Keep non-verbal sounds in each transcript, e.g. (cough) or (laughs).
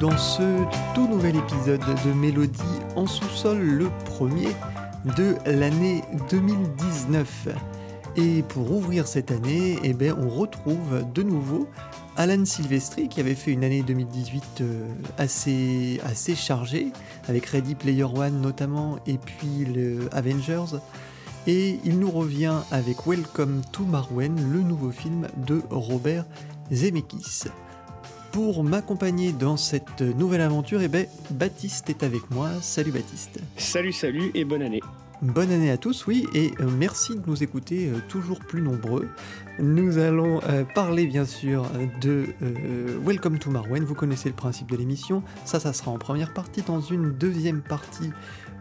dans ce tout nouvel épisode de Mélodie en sous-sol, le premier de l'année 2019. Et pour ouvrir cette année, eh ben, on retrouve de nouveau Alan Silvestri qui avait fait une année 2018 euh, assez, assez chargée, avec Ready Player One notamment, et puis le Avengers. Et il nous revient avec Welcome to Marwen, le nouveau film de Robert Zemeckis. Pour m'accompagner dans cette nouvelle aventure, eh ben, Baptiste est avec moi. Salut Baptiste. Salut, salut et bonne année. Bonne année à tous, oui, et euh, merci de nous écouter euh, toujours plus nombreux. Nous allons euh, parler bien sûr de Welcome to Marwen, vous connaissez le principe de l'émission, ça ça sera en première partie, dans une deuxième partie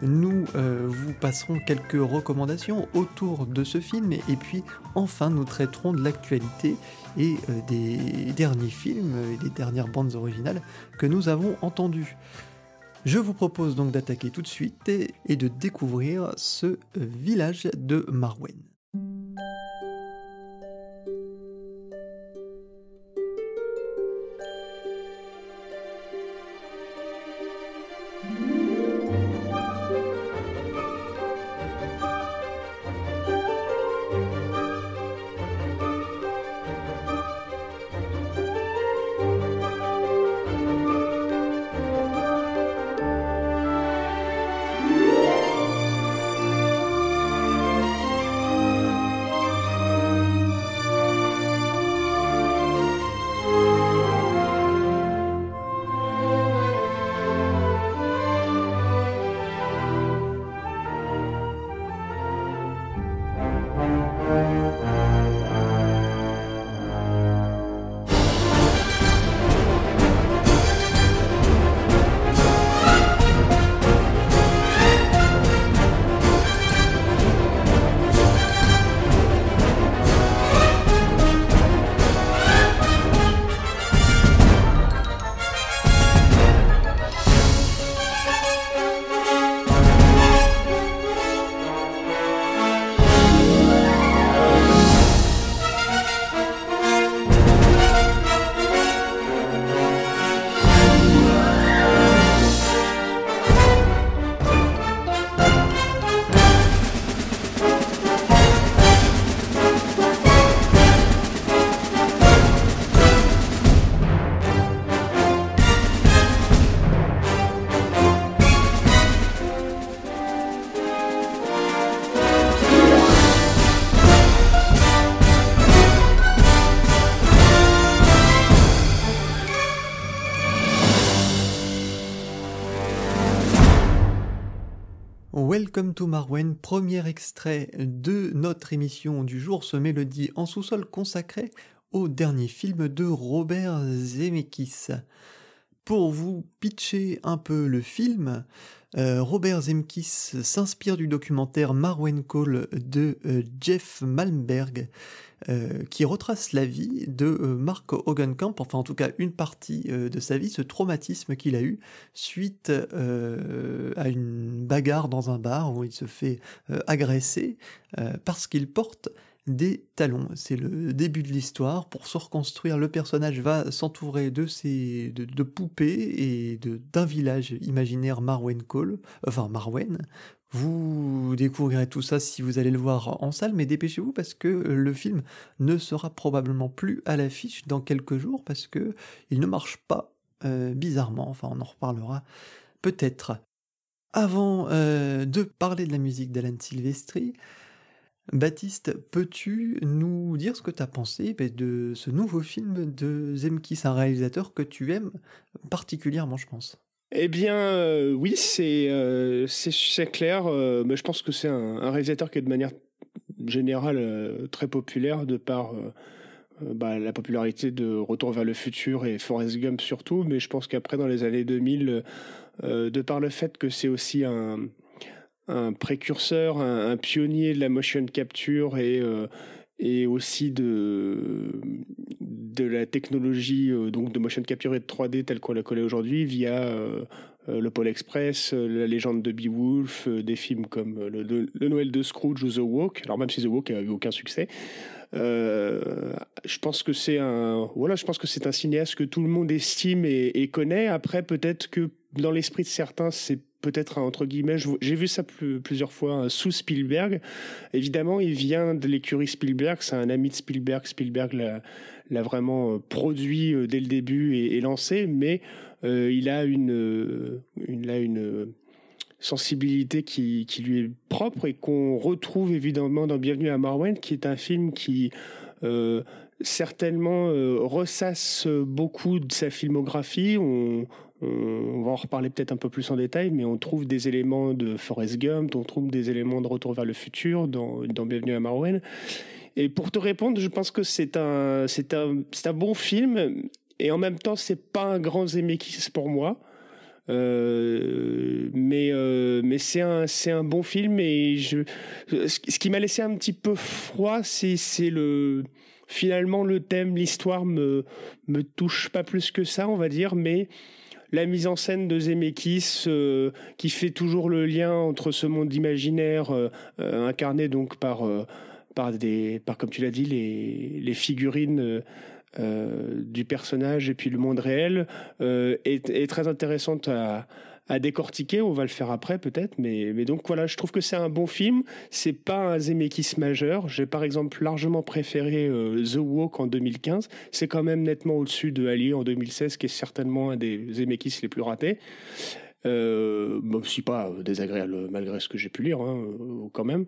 nous vous passerons quelques recommandations autour de ce film et puis enfin nous traiterons de l'actualité et des derniers films et des dernières bandes originales que nous avons entendues. Je vous propose donc d'attaquer tout de suite et, de découvrir ce village de Marwen. Marwen, premier extrait de notre émission du jour, ce mélodie en sous-sol consacré au dernier film de Robert Zemeckis. Pour vous pitcher un peu le film, euh, Robert Zemeckis s'inspire du documentaire Marwen Call de euh, Jeff Malmberg, euh, qui retrace la vie de Mark Hogenkamp, enfin en tout cas une partie de sa vie, ce traumatisme qu'il a eu suite à une bagarre dans un bar où il se fait agresser parce qu'il porte des talons. C'est le début de l'histoire. Pour se reconstruire, le personnage va s'entourer de, ses, de, poupées et d'un village imaginaire Marwen Call, enfin Marwen. Vous découvrirez tout ça si vous allez le voir en salle, mais dépêchez-vous parce que le film ne sera probablement plus à l'affiche dans quelques jours parce que il ne marche pas euh, bizarrement. Enfin, on en reparlera peut-être. Avant euh, de parler de la musique d'Alan Silvestri, Baptiste, peux-tu nous dire ce que tu as pensé ben, de ce nouveau film de Zemkis, un réalisateur que tu aimes particulièrement, je pense? Eh bien, euh, oui, c'est euh, clair. Euh, mais je pense que c'est un, réalisateur qui est de manière générale très populaire de par bah, la popularité de Retour vers le futur et Forrest Gump surtout. Mais je pense qu'après, dans les années 2000, de par le fait que c'est aussi un, un précurseur, un, pionnier de la motion capture et, et aussi de, de la technologie euh, donc de motion capture et de 3D telle qu'on la connaît aujourd'hui via euh, le Pôle Express, la légende de Beowulf, des films comme le, Noël de Scrooge ou The Walk. Alors même si The Walk a eu aucun succès, je pense que c'est un voilà, je pense que c'est un cinéaste que tout le monde estime et, et connaît. Après, peut-être que dans l'esprit de certains, c'est peut-être entre guillemets, j'ai vu ça plusieurs fois sous Spielberg. Évidemment, il vient de l'écurie Spielberg, c'est un ami de Spielberg. Spielberg l'a vraiment euh, produit euh, dès le début et, lancé, mais euh, il a une, sensibilité qui, lui est propre et qu'on retrouve évidemment dans Bienvenue à Marwen, qui est un film qui certainement ressasse beaucoup de sa filmographie. On va en reparler peut-être un peu plus en détail, mais on trouve des éléments de Forrest Gump, on trouve des éléments de Retour vers le futur dans, dans Bienvenue à Marwen. Et pour te répondre, je pense que c'est un, c'est un, c'est un bon film, et en même temps, c'est pas un grand Zemeckis pour moi. Euh, mais euh, mais c'est un c'est un bon film et je ce qui m'a laissé un petit peu froid c'est c'est le finalement le thème l'histoire me me touche pas plus que ça on va dire mais la mise en scène de Zemeckis euh, qui fait toujours le lien entre ce monde imaginaire euh, euh, incarné donc par par des par comme tu l'as dit les les figurines du personnage et puis le monde réel est, est, très intéressante à, à décortiquer. On va le faire après peut-être, mais, donc voilà, je trouve que c'est un bon film. C'est pas un Zemeckis majeur. J'ai par exemple largement préféré euh, The Walk en 2015. C'est quand même nettement au-dessus de Ali en 2016, qui est certainement un des Zemeckis les plus ratés. Euh, bon, si pas désagréable malgré ce que j'ai pu lire, hein, euh, quand même.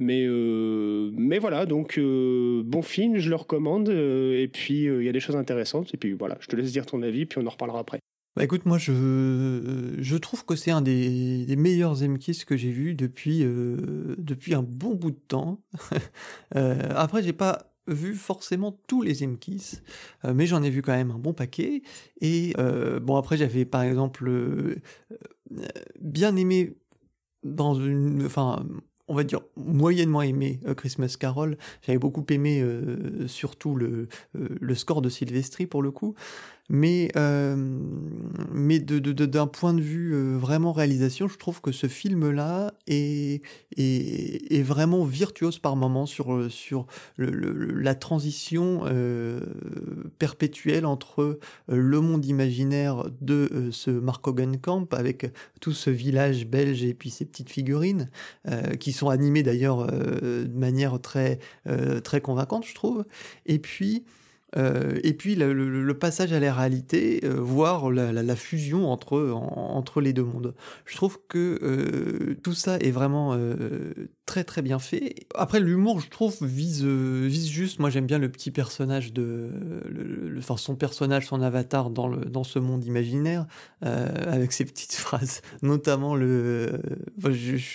Euh, mais voilà, donc bon film, je le recommande. et puis il y a des choses intéressantes. Et puis voilà, je te laisse dire ton avis, puis on en reparlera après. Bah écoute, moi je, je trouve que c'est un des, meilleurs Zemkiss que j'ai vu depuis, euh, depuis un bon bout de temps. (laughs) euh, après, j'ai pas vu forcément tous les Zemkiss, euh, mais j'en ai vu quand même un bon paquet. Et bon, après, j'avais par exemple bien aimé dans une. Enfin, on va dire moyennement aimé Christmas Carol. J'avais beaucoup aimé surtout le, le score de Sylvestri pour le coup mais euh, mais de, de, d'un point de vue euh, vraiment réalisation, je trouve que ce film-là est, est, est vraiment virtuose par moments sur euh, sur le, la transition euh, perpétuelle entre euh, le monde imaginaire de ce Mark Camp avec tout ce village belge et puis ces petites figurines qui sont animées d'ailleurs de manière très très convaincante, je trouve, et puis euh, et puis le, passage à la réalité, euh, voire la, fusion entre, entre les deux mondes. Je trouve que euh, tout ça est vraiment très très bien fait. Après l'humour, je trouve, vise, vise juste. Moi j'aime bien le petit personnage de... Enfin, son personnage, son avatar dans, le, dans ce monde imaginaire, avec ses petites (laughs) phrases. Notamment le...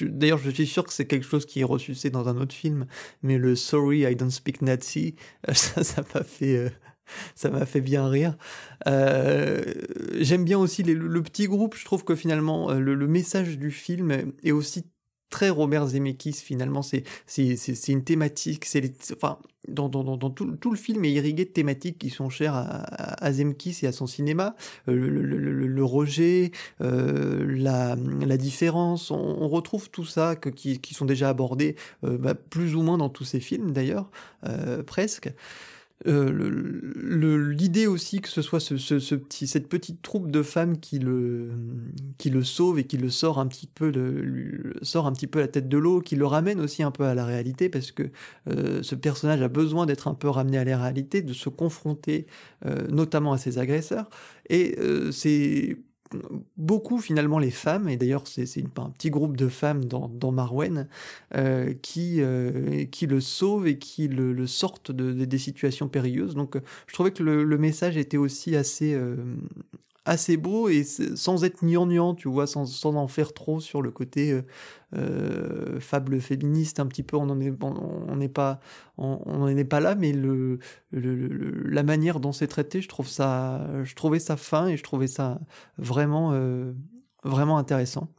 D'ailleurs je suis sûr que c'est quelque chose qui est ressuscité dans un autre film, mais le Sorry I don't speak Nazi, (laughs) ça ça m'a fait ça m'a fait bien rire. Euh, J'aime bien aussi le, petit groupe. Je trouve que finalement, euh, le, message du film est aussi très Robert Zemeckis. Finalement, c'est une thématique. Enfin dans, tout, le film est irrigué de thématiques qui sont chères à, à, et à son cinéma. Euh, le, rejet, euh, la, différence, on, retrouve tout ça qui sont déjà abordés euh, bah, plus ou moins dans tous ses films d'ailleurs, presque. Euh, l'idée aussi que ce soit ce, petit, cette petite troupe de femmes qui le, qui le sauve et qui le sort un petit peu, sort un petit peu la tête de l'eau, qui le ramène aussi un peu à la réalité parce que euh, ce personnage a besoin d'être un peu ramené à la réalité, de se confronter euh, notamment à ses agresseurs. Et c'est beaucoup finalement les femmes, et d'ailleurs c'est un petit groupe de femmes dans, dans Marwen, euh, qui, euh, qui le sauvent et qui le, sortent de, des situations périlleuses. Donc je trouvais que le, message était aussi assez, euh, assez beau et sans être gnangnan, tu vois, sans, sans en faire trop sur le côté euh, euh fable féministe un petit peu. On n'en est, n'est pas, on, on est pas là, mais la manière dont c'est traité, je trouve ça, je trouvais ça fin et je trouvais ça vraiment, euh, vraiment intéressant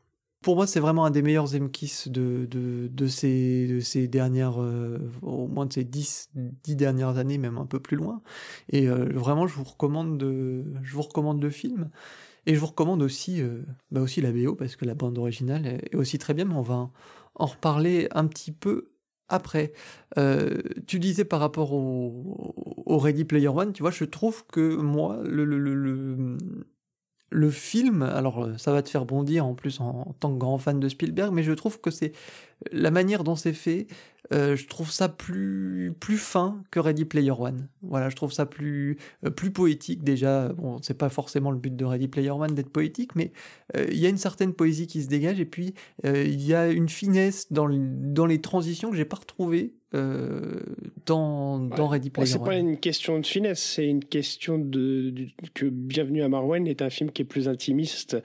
pour moi, c'est vraiment un des meilleurs Zemkiss de, de, de, ces, de ces dernières, euh, au moins de ces dix, dix dernières années, même un peu plus loin. Et euh, vraiment, je vous recommande de, je vous recommande le film. Et je vous recommande aussi, bah aussi la BO parce que la bande originale est aussi très bien, mais on va en reparler un petit peu après. tu disais par rapport au, Ready Player One, tu vois, je trouve que moi, le, le, le film, alors ça va te faire bondir en plus en, tant que grand fan de Spielberg, mais je trouve que c'est la manière dont c'est fait, euh, je trouve ça plus plus fin que Ready Player One. Voilà, je trouve ça plus euh, plus poétique déjà. Bon, c'est pas forcément le but de Ready Player One d'être poétique, mais euh, il y a une certaine poésie qui se dégage et puis il y a une finesse dans dans les transitions que j'ai pas retrouvées dans, dans Ready Player One. C'est pas une question de finesse, c'est une question de, que Bienvenue à Marwen est un film qui est plus intimiste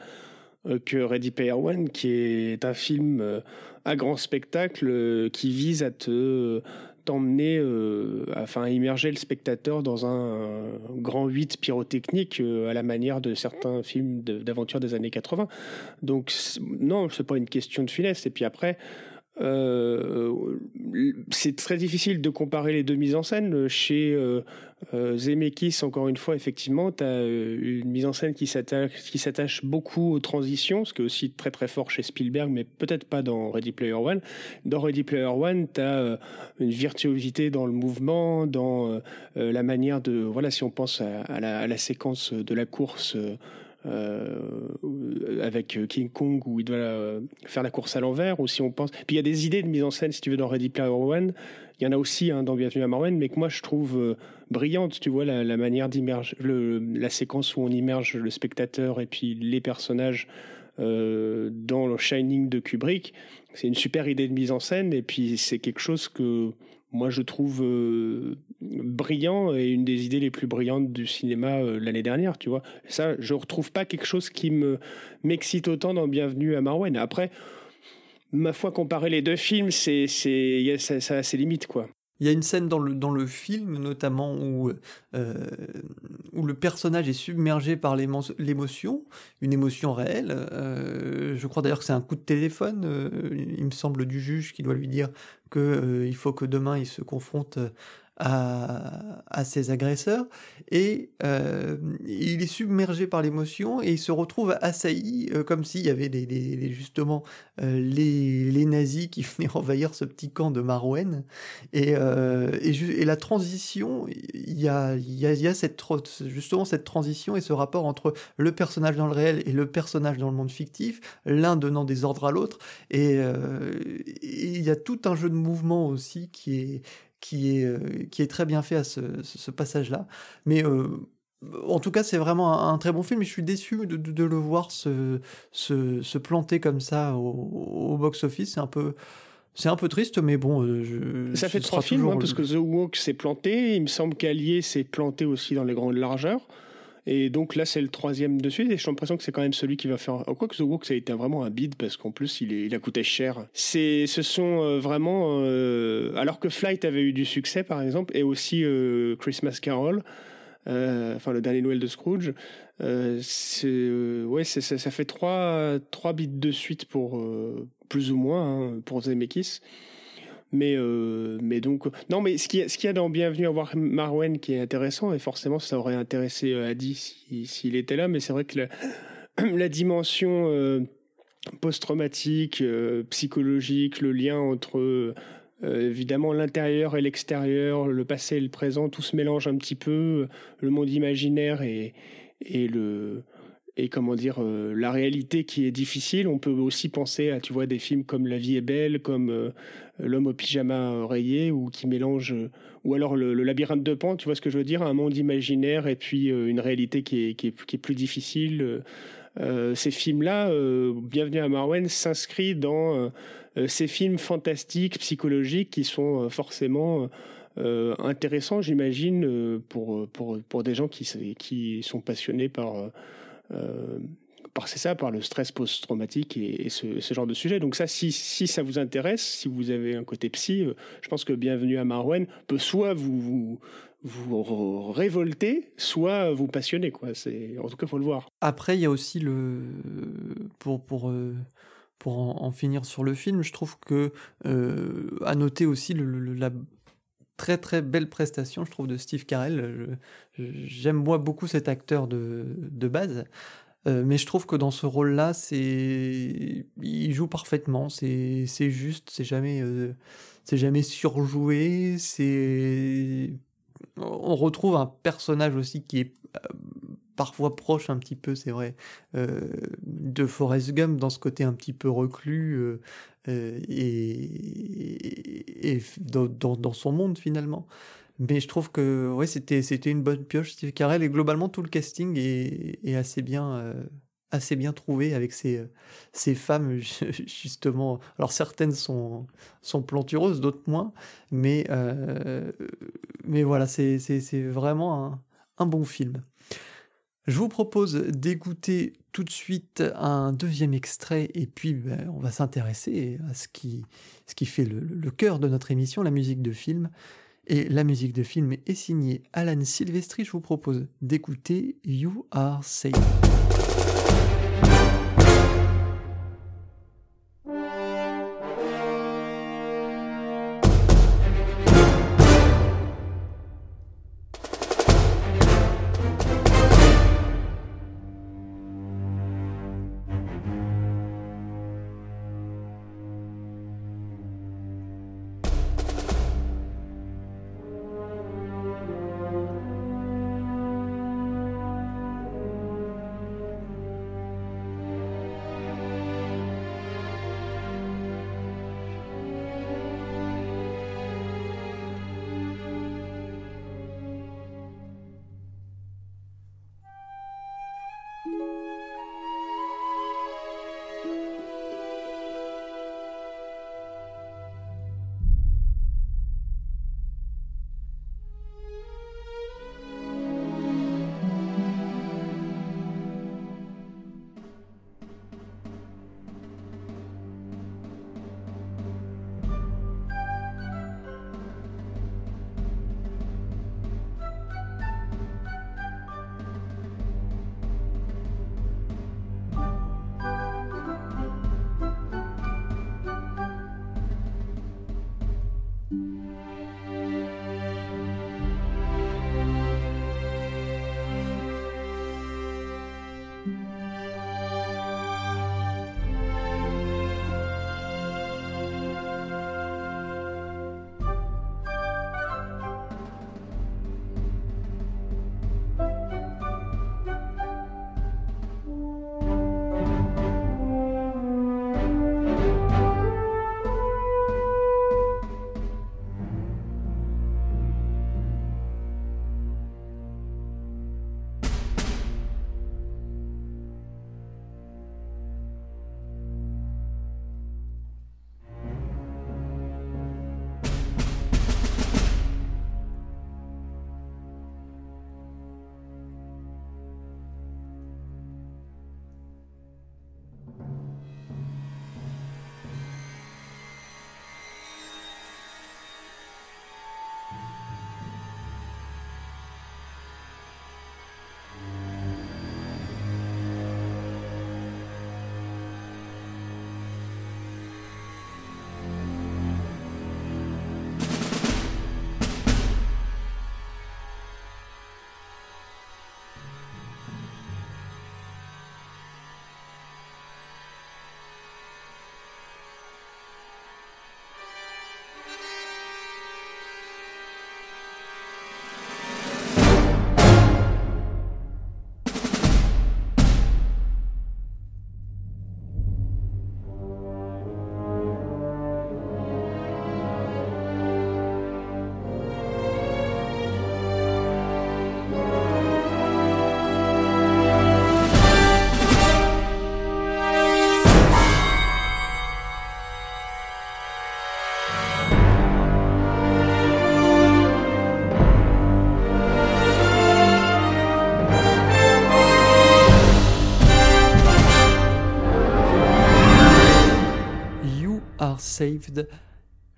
que Ready Player One, qui est un film à grand spectacle euh, qui vise à te t'emmener, euh, enfin immerger le spectateur dans un, grand 8 pyrotechnique euh, à la manière de certains films d'aventure des années 80. Donc non, c'est pas une question de finesse. Et puis après, euh, c'est très difficile de comparer les deux mises en scène. Chez euh, euh Zemeckis, encore une fois, effectivement, tu as euh, une mise en scène qui s'attache beaucoup aux transitions, ce qui est aussi très très fort chez Spielberg, mais peut-être pas dans Ready Player One. Dans Ready Player One, tu as une virtuosité dans le mouvement, dans la manière de... Voilà, si on pense à, la, à la, séquence de la course euh, avec King Kong où il doit euh, faire la course à l'envers, ou si on pense. Puis il y a des idées de mise en scène, si tu veux, dans Ready Player One. Il y en a aussi hein, dans Bienvenue à Marwen, mais que moi je trouve euh, brillante, tu vois, la, manière d'immerger, la séquence où on immerge le spectateur et puis les personnages euh, dans le Shining de Kubrick. C'est une super idée de mise en scène, et puis c'est quelque chose que moi je trouve euh, brillant et une des idées les plus brillantes du cinéma euh, l'année dernière, tu vois. Ça, je retrouve pas quelque chose qui me m'excite autant dans Bienvenue à Marwen. Après, ma foi, comparer les deux films, c'est c'est ça, ça a ses limites, quoi. Il y a une scène dans le, film, notamment, où, euh, où le personnage est submergé par l'émotion, une émotion réelle. Euh, je crois d'ailleurs que c'est un coup de téléphone, euh, il me semble, du juge qui doit lui dire qu'il faut que demain il se confronte à, ses agresseurs et euh, il est submergé par l'émotion et il se retrouve assailli euh, comme s'il y avait justement euh, les, les, nazis qui (laughs) venaient envahir ce petit camp de Marouen et, et, la transition il y a, y, y a cette, justement cette transition et ce rapport entre le personnage dans le réel et le personnage dans le monde fictif l'un donnant des ordres à l'autre. Et il y a tout un jeu de mouvement aussi qui est qui est, euh, qui est très bien fait à ce, passage-là. Mais euh, en tout cas, c'est vraiment un, très bon film et je suis déçu de, de, le voir se, se, se, planter comme ça au, box-office. C'est un peu. C'est un peu triste, mais bon. Euh, je, ça fait trois films, hein, parce que The Walk s'est planté. Il me semble qu'Allier s'est planté aussi dans les grandes largeurs. Et donc là, c'est le troisième de suite, et j'ai l'impression que c'est quand même celui qui va faire. Quoi que The Walk, ça a été vraiment un bid parce qu'en plus, il, est, il a coûté cher. C'est, ce sont euh, vraiment. Euh, alors que Flight avait eu du succès, par exemple, et aussi euh, Christmas Carol, enfin le dernier Noël de Scrooge, ouais, ça, fait trois, trois bids de suite pour plus ou moins hein, pour Zemeckis. Mais, euh, mais donc, non, mais ce qu'il y, a, dans Bienvenue à voir Marwen qui est intéressant, et forcément ça aurait intéressé euh, Adi s'il était là, mais c'est vrai que la, (clears throat) dimension euh, post-traumatique, psychologique, le lien entre évidemment l'intérieur et l'extérieur, le passé et le présent, tout se mélange un petit peu, le monde imaginaire et, et le et comment dire la réalité qui est difficile. On peut aussi penser à tu vois des films comme La vie est belle, comme l'homme au pyjama rayé ou qui mélange ou alors le, labyrinthe de Pan, tu vois ce que je veux dire, un monde imaginaire et puis euh, une réalité qui est, qui est, qui est plus difficile. Euh, ces films-là, euh, Bienvenue à Marwen, s'inscrit dans ces films fantastiques, psychologiques qui sont forcément intéressants, j'imagine, pour, pour, pour des gens qui, qui sont passionnés par c'est ça, par le stress post-traumatique et, ce, genre de sujet. Donc ça, si, si, ça vous intéresse, si vous avez un côté psy, euh, je pense que Bienvenue à Marwen peut soit vous, vous, révolter, soit vous passionner. Quoi. En tout cas, faut le voir. Après, il y a aussi le... Pour, pour, euh, pour en, finir sur le film, je trouve que... Euh, à noter aussi la très très belle prestation, je trouve, de Steve Carell. J'aime moi beaucoup cet acteur de, de base. mais je trouve que dans ce rôle-là, c'est, il joue parfaitement. C'est, juste, c'est jamais, c'est jamais surjoué. C'est, on retrouve un personnage aussi qui est parfois proche un petit peu, c'est vrai, de Forrest Gump dans ce côté un petit peu reclus et, dans, son monde finalement. Mais je trouve que ouais, c'était, c'était une bonne pioche, Steve Carell, et globalement tout le casting est, assez bien. Euh, assez bien trouvé avec ces, ces femmes (laughs) justement alors certaines sont, sont plantureuses d'autres moins mais, euh, mais voilà c'est, c'est, c'est vraiment un, un bon film je vous propose d'écouter tout de suite un deuxième extrait et puis ben, on va s'intéresser à ce qui, fait le, le, cœur de notre émission, la musique de film. Et la musique de film est signée Alan Silvestri. Je vous propose d'écouter You Are Safe.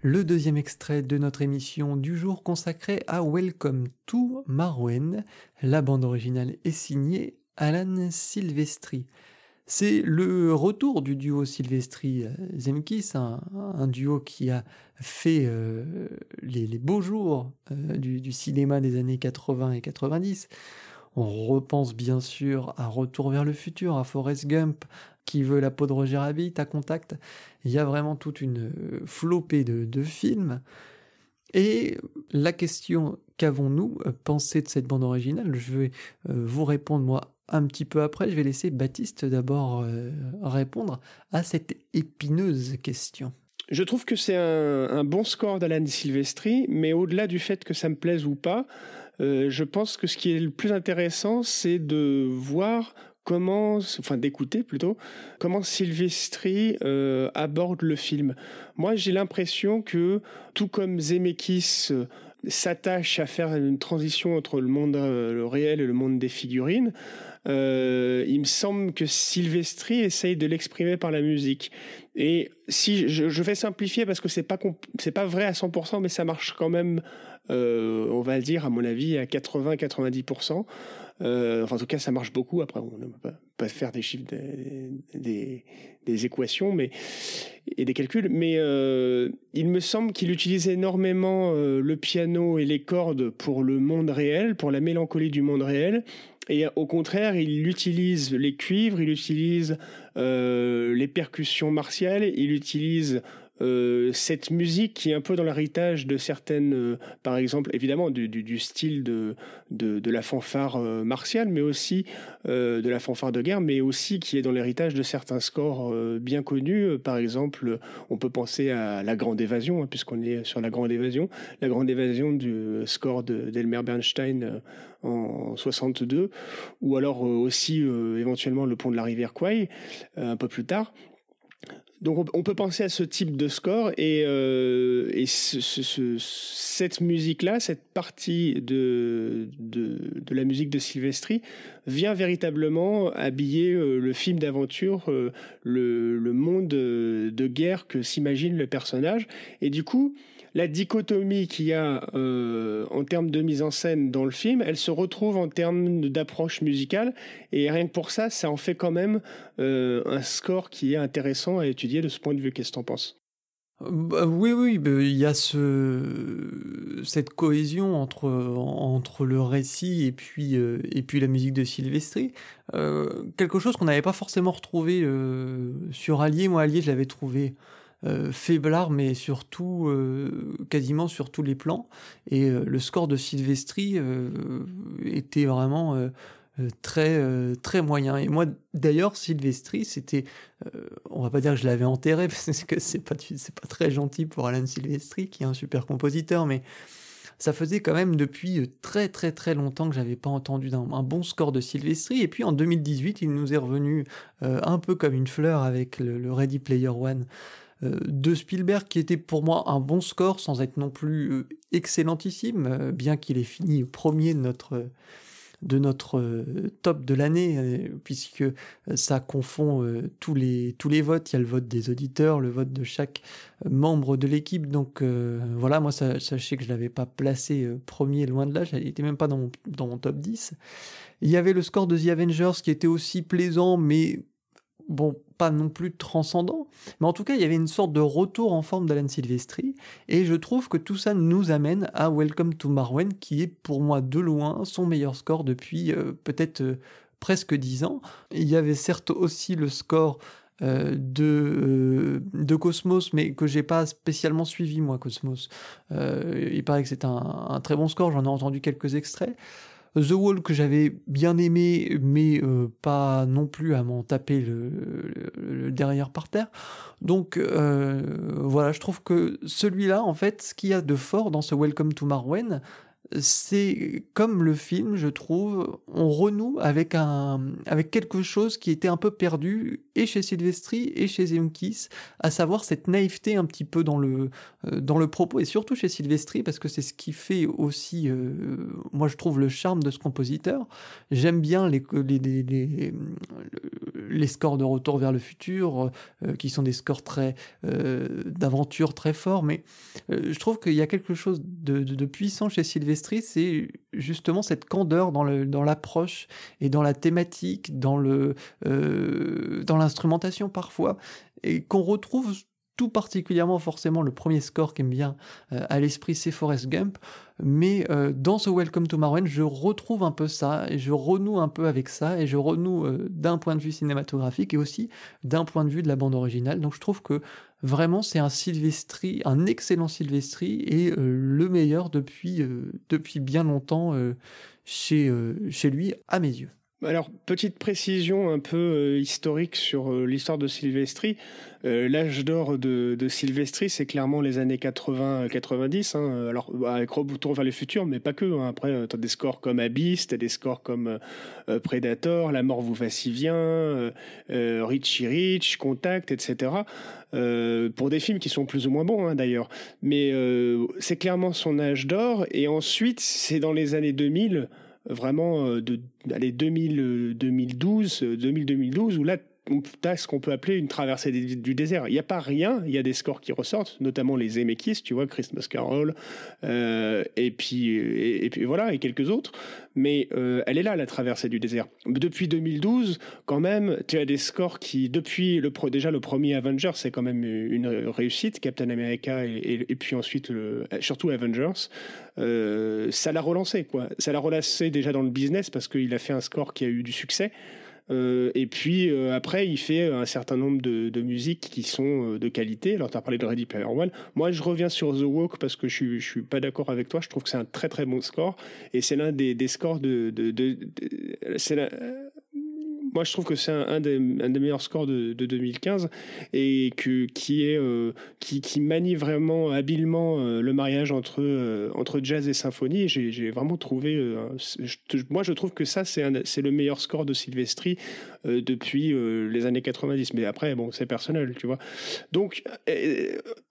Le deuxième extrait de notre émission du jour consacré à Welcome to Marwen. La bande originale est signée Alan Silvestri. C'est le retour du duo Silvestri-Zemkis, un, duo qui a fait euh, les, beaux jours euh, du, cinéma des années 80 et 90. On repense bien sûr à Retour vers le futur, à Forrest Gump, qui veut la peau de Roger Rabbit, à Contact. Il y a vraiment toute une flopée de, films. Et la question qu'avons-nous pensé de cette bande originale? Je vais vous répondre moi un petit peu après. Je vais laisser Baptiste d'abord répondre à cette épineuse question. Je trouve que c'est un, bon score d'Alan Silvestri, mais au-delà du fait que ça me plaise ou pas, euh, je pense que ce qui est le plus intéressant, c'est de voir comment, enfin d'écouter plutôt, comment Silvestri euh, aborde le film. Moi, j'ai l'impression que, tout comme Zemeckis euh, s'attache à faire une transition entre le monde le réel et le monde des figurines, euh, il me semble que Silvestri essaye de l'exprimer par la musique. Et si je, vais simplifier parce que c'est pas c'est pas vrai à 100%, mais ça marche quand même. Euh, on va le dire à mon avis à 80-90%. Euh, enfin, en tout cas, ça marche beaucoup. Après, on ne peut pas, faire des chiffres, des, équations, mais et des calculs. Mais euh, il me semble qu'il utilise énormément euh, le piano et les cordes pour le monde réel, pour la mélancolie du monde réel, et au contraire, il utilise les cuivres, il utilise les percussions martiales, il utilise euh, cette musique qui est un peu dans l'héritage de certaines, euh, par exemple, évidemment du, style de, la fanfare euh, martiale, mais aussi de la fanfare de guerre, mais aussi qui est dans l'héritage de certains scores bien connus. Par exemple, on peut penser à La Grande Évasion, hein, puisqu'on est sur La Grande Évasion, La Grande Évasion du score d'Elmer Bernstein en 62, ou alors aussi éventuellement Le Pont de la Rivière Kwai, un peu plus tard. Donc on peut penser à ce type de score et, euh, cette musique-là, cette partie de, de, la musique de Silvestri vient véritablement habiller euh, le film d'aventure, euh, le, le, monde de guerre que s'imagine le personnage. Et du coup, la dichotomie qu'il y a euh, en termes de mise en scène dans le film, elle se retrouve en termes d'approche musicale. Et rien que pour ça, ça en fait quand même euh, un score qui est intéressant à étudier de ce point de vue. Qu'est-ce que tu en penses? Bah, oui, oui, bah, il y a ce, cette cohésion entre, entre le récit et puis, euh, et puis la musique de Sylvestri. quelque chose qu'on n'avait pas forcément retrouvé sur Allier. Moi, Allier, je l'avais trouvé euh, faiblard, mais surtout euh, quasiment sur tous les plans. Et euh, le score de Silvestri était vraiment très très moyen. Et moi, d'ailleurs, Silvestri, c'était, on va pas dire que je l'avais enterré (laughs) parce que c'est pas c'est pas très gentil pour Alan Silvestri, qui est un super compositeur, mais ça faisait quand même depuis très très très longtemps que j'avais pas entendu un, bon score de Silvestri. Et puis en 2018, il nous est revenu un peu comme une fleur avec le Ready Player One euh, de Spielberg qui était pour moi un bon score sans être non plus euh, excellentissime, euh, bien qu'il ait fini premier de notre de notre top de l'année, puisque ça confond tous, les, tous les votes. Il y a le vote des auditeurs, le vote de chaque membre de l'équipe. Donc voilà, moi, sachez que je ne l'avais pas placé premier, loin de là. Il n'était même pas dans mon, dans mon top 10. Il y avait le score de The Avengers qui était aussi plaisant, mais bon, pas non plus transcendant, mais en tout cas, il y avait une sorte de retour en forme d'Alan Silvestri, et je trouve que tout ça nous amène à Welcome to Marwen, qui est pour moi de loin son meilleur score depuis euh, peut-être euh, presque dix ans. Il y avait certes aussi le score euh, de, de Cosmos, mais que j'ai pas spécialement suivi, moi, Cosmos. il paraît que c'est un, très bon score, j'en ai entendu quelques extraits. The Wall que j'avais bien aimé, mais euh, pas non plus à m'en taper le, derrière par terre. Donc euh, voilà, je trouve que celui-là, en fait, ce qu'il y a de fort dans ce Welcome to Marwen, c'est comme le film, je trouve, on renoue avec, un, avec quelque chose qui était un peu perdu, et chez Silvestri et chez Zemkis, à savoir cette naïveté un petit peu dans le, euh, dans le propos, et surtout chez Silvestri, parce que c'est ce qui fait aussi, euh, moi je trouve, le charme de ce compositeur. J'aime bien les, les, les, scores de Retour vers le futur, euh, qui sont des scores très d'aventure très forts, mais je trouve qu'il y a quelque chose de, de puissant chez Silvestri c'est justement cette candeur dans l'approche et dans la thématique, dans euh, l'instrumentation parfois, et qu'on retrouve particulièrement forcément le premier score qui me vient à l'esprit, c'est Forrest Gump. Mais dans ce Welcome to Marwen, je retrouve un peu ça, et je renoue un peu avec ça, et je renoue d'un point de vue cinématographique et aussi d'un point de vue de la bande originale. Donc je trouve que vraiment c'est un Sylvestri, un excellent Sylvestri, et le meilleur depuis, depuis bien longtemps chez, chez lui, à mes yeux. Alors, petite précision un peu euh, historique sur euh, l'histoire de Sylvestri. Euh, l'âge d'or de, de, Sylvestri, c'est clairement les années 80-90. Hein. Alors, bah, avec Retour vers le futur, mais pas que. Hein. Après, tu as des scores comme Abyss, tu as des scores comme Predator, La mort vous va si bien, Richie Rich, Contact, etc. pour des films qui sont plus ou moins bons, hein, d'ailleurs. Mais c'est clairement son âge d'or. Et ensuite, c'est dans les années 2000 vraiment euh, de allez, 2000, 2012, 2012, où là, ce qu'on peut appeler une traversée du désert. Il n'y a pas rien, il y a des scores qui ressortent, notamment les Zemeckis, tu vois, Christmas Carol, euh, et, puis, et, puis voilà, et quelques autres. Mais euh, elle est là, la traversée du désert. Depuis 2012, quand même, tu as des scores qui, depuis le déjà le premier Avengers, c'est quand même une réussite, Captain America, et, puis ensuite, surtout Avengers. Euh, ça l'a relancé, quoi. Ça l'a relancé déjà dans le business parce qu'il a fait un score qui a eu du succès. Euh, et puis euh, après, il fait un certain nombre de, musiques qui sont euh, de qualité. Alors, tu as parlé de Ready Player One. Moi, je reviens sur The Walk parce que je je suis pas d'accord avec toi. Je trouve que c'est un très très bon score. Et c'est l'un des, scores de. Moi, je trouve que c'est un, des, meilleurs scores de, de 2015 et que, qui, est, euh, qui, manie vraiment habilement euh, le mariage entre, euh, entre jazz et symphonie. J'ai vraiment trouvé. moi, je trouve que ça, c'est le meilleur score de Sylvestri depuis les années 90. Mais après, bon, c'est personnel, tu vois. Donc,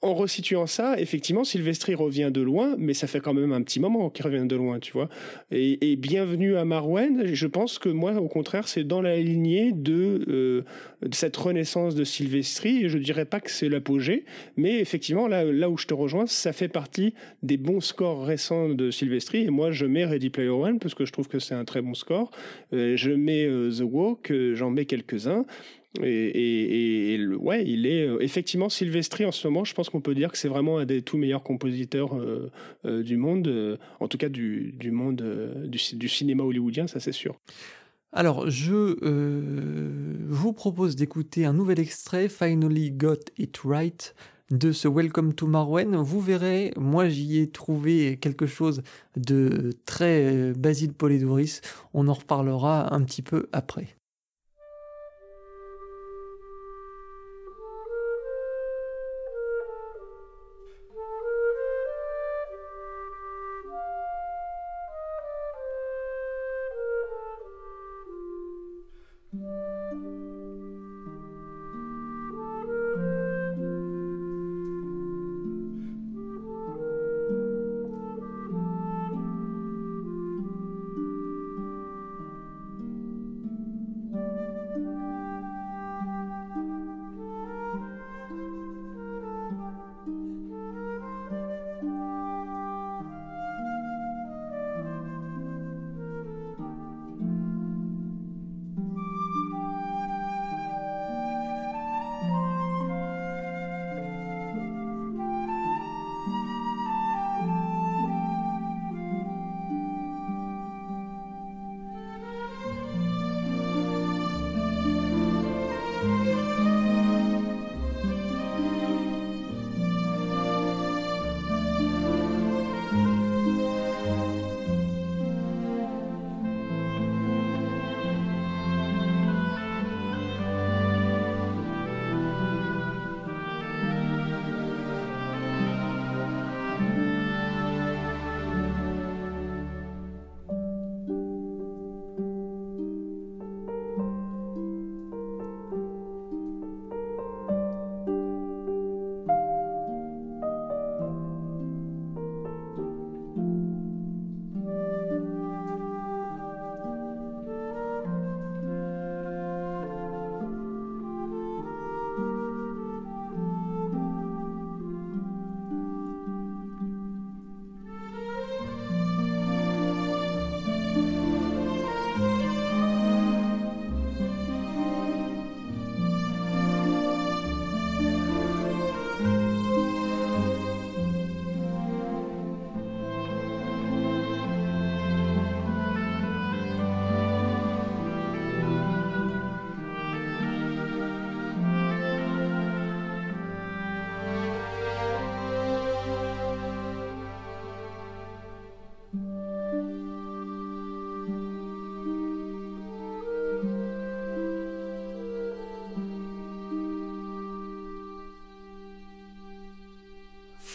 en resituant ça, effectivement, Sylvestri revient de loin, mais ça fait quand même un petit moment qu'il revient de loin, tu vois. Et, et bienvenue à Marwen, je pense que moi, au contraire, c'est dans la de, euh, de, cette renaissance de Sylvestri. Et je dirais pas que c'est l'apogée, mais effectivement, là, là où je te rejoins, ça fait partie des bons scores récents de Sylvestri. Et moi, je mets Ready Player One parce que je trouve que c'est un très bon score. Euh, je mets euh, The Walk, j'en mets quelques-uns. Et, et, ouais, il est effectivement Sylvestri en ce moment. Je pense qu'on peut dire que c'est vraiment un des tout meilleurs compositeurs du monde, en tout cas du, du monde du, du, cinéma hollywoodien, ça c'est sûr. Alors, je euh, vous propose d'écouter un nouvel extrait, Finally Got It Right, de ce Welcome to Marwen. Vous verrez, moi j'y ai trouvé quelque chose de très euh, Basile Polidoris. On en reparlera un petit peu après.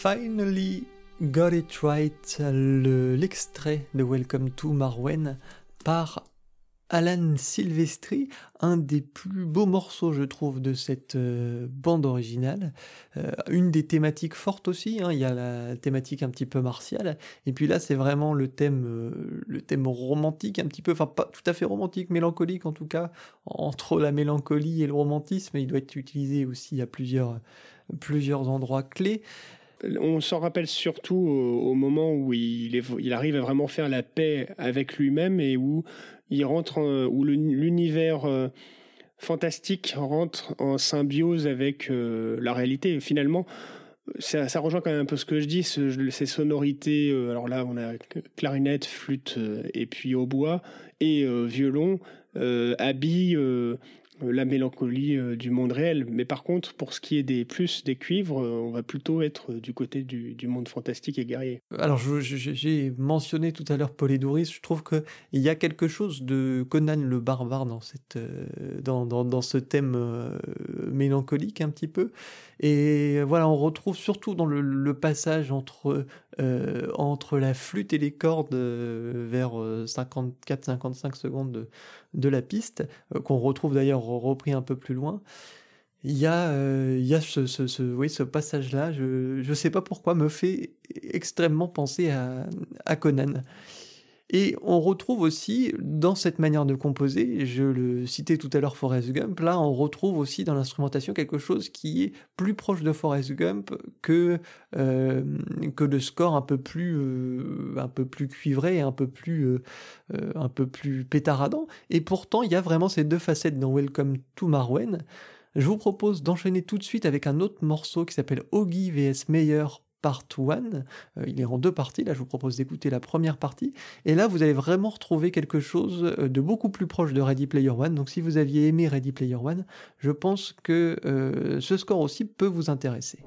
Finally Got It Right, l'extrait de Welcome to Marwen par Alan Silvestri, un des plus beaux morceaux, je trouve, de cette euh, bande originale. Euh, une des thématiques fortes aussi, hein, il y a la thématique un petit peu martiale, et puis là, c'est vraiment le thème, euh, le thème romantique, un petit peu, enfin pas tout à fait romantique, mélancolique en tout cas, entre la mélancolie et le romantisme, il doit être utilisé aussi à plusieurs, plusieurs endroits clés. On s'en rappelle surtout au, moment où il, arrive à vraiment faire la paix avec lui-même et où il rentre, où l'univers euh, fantastique rentre en symbiose avec euh, la réalité. finalement, ça, rejoint quand même un peu ce que je dis, ces sonorités. Euh, alors là, on a clarinette, flûte et puis hautbois et violon habillent la mélancolie euh, du monde réel. Mais par contre, pour ce qui est des plus des cuivres, euh, on va plutôt être du côté du, monde fantastique et guerrier. Alors, j'ai mentionné tout à l'heure Polydouris. Je trouve qu'il y a quelque chose de Conan le barbare dans, cette, dans, dans, ce thème mélancolique un petit peu. Et voilà, on retrouve surtout dans le, passage entre, entre la flûte et les cordes vers 54-55 secondes de, de la piste, qu'on retrouve d'ailleurs repris un peu plus loin, il y a, euh, il y a ce, ce, oui, ce passage-là, je ne sais pas pourquoi, me fait extrêmement penser à, à Conan. Et on retrouve aussi dans cette manière de composer, je le citais tout à l'heure Forrest Gump, là on retrouve aussi dans l'instrumentation quelque chose qui est plus proche de Forrest Gump que, euh, que le score un peu plus, euh, un peu plus cuivré, un peu plus, euh, un peu plus pétaradant. Et pourtant il y a vraiment ces deux facettes dans Welcome to Marwen. Je vous propose d'enchaîner tout de suite avec un autre morceau qui s'appelle Oggy vs Meyer Part 1. Euh, il est en deux parties. Là, je vous propose d'écouter la première partie. Et là, vous allez vraiment retrouver quelque chose euh, de beaucoup plus proche de Ready Player One. Donc, si vous aviez aimé Ready Player One, je pense que euh, ce score aussi peut vous intéresser.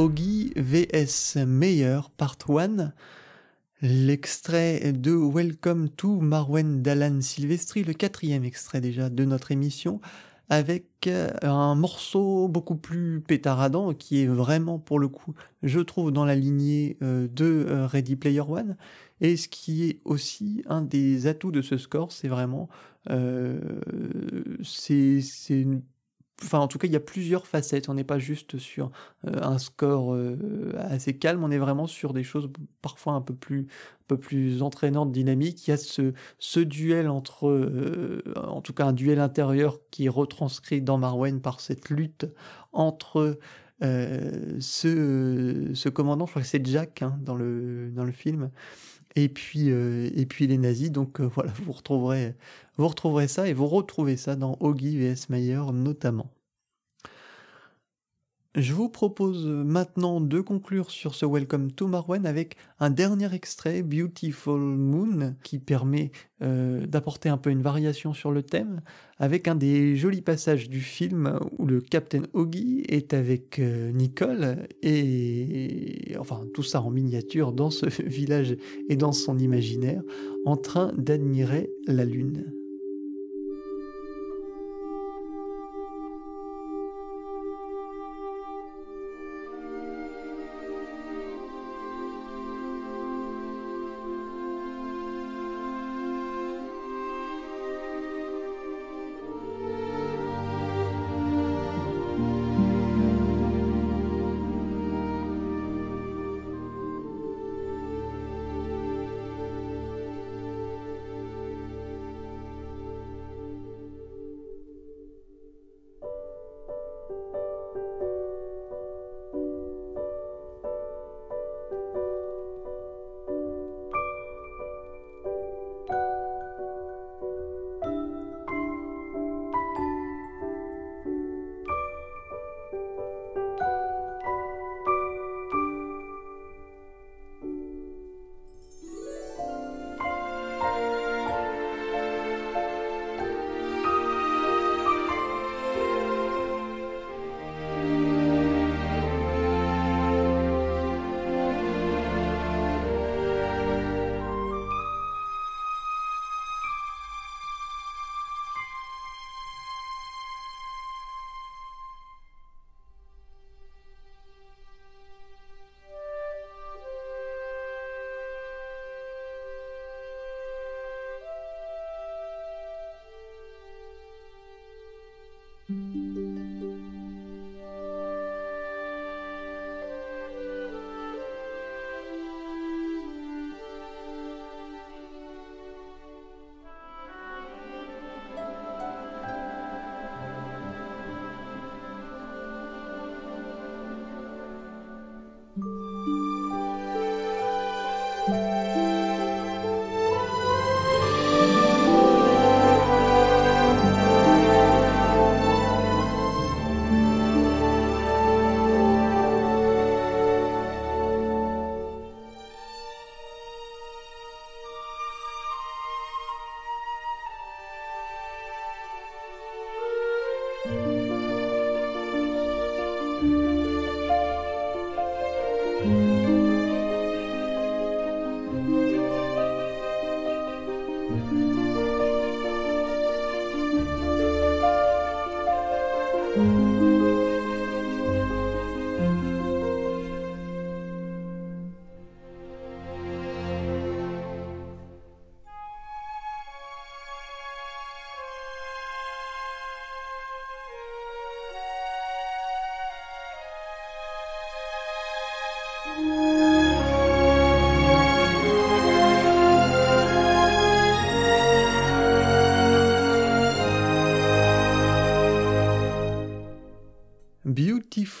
Oggy vs Meyer Part 1, l'extrait de Welcome to Marwen d'Alan Silvestri, le quatrième extrait déjà de notre émission, avec euh, un morceau beaucoup plus pétaradant qui est vraiment pour le coup, je trouve, dans la lignée euh, de euh, Ready Player One. Et ce qui est aussi un des atouts de ce score, c'est vraiment, c'est une enfin en tout cas il y a plusieurs facettes, on n'est pas juste sur euh, un score euh, assez calme, on est vraiment sur des choses parfois un peu plus, un peu plus entraînantes, dynamiques. Il y a ce, ce duel entre, euh, en tout cas un duel intérieur qui est retranscrit dans Marwen par cette lutte entre ce, ce commandant, je crois que c'est Jack hein, dans, le, dans le film, et puis, et puis les nazis. Donc (laughs) voilà, vous retrouverez vous retrouverez ça et vous retrouvez ça dans Oggy vs Meyer notamment. Je vous propose maintenant de conclure sur ce Welcome to Marwen avec un dernier extrait, Beautiful Moon, qui permet euh, d'apporter un peu une variation sur le thème, avec un des jolis passages du film où le Captain Oggy est avec euh, Nicole, et enfin tout ça en miniature dans ce (laughs) village et dans son imaginaire, en train d'admirer la lune.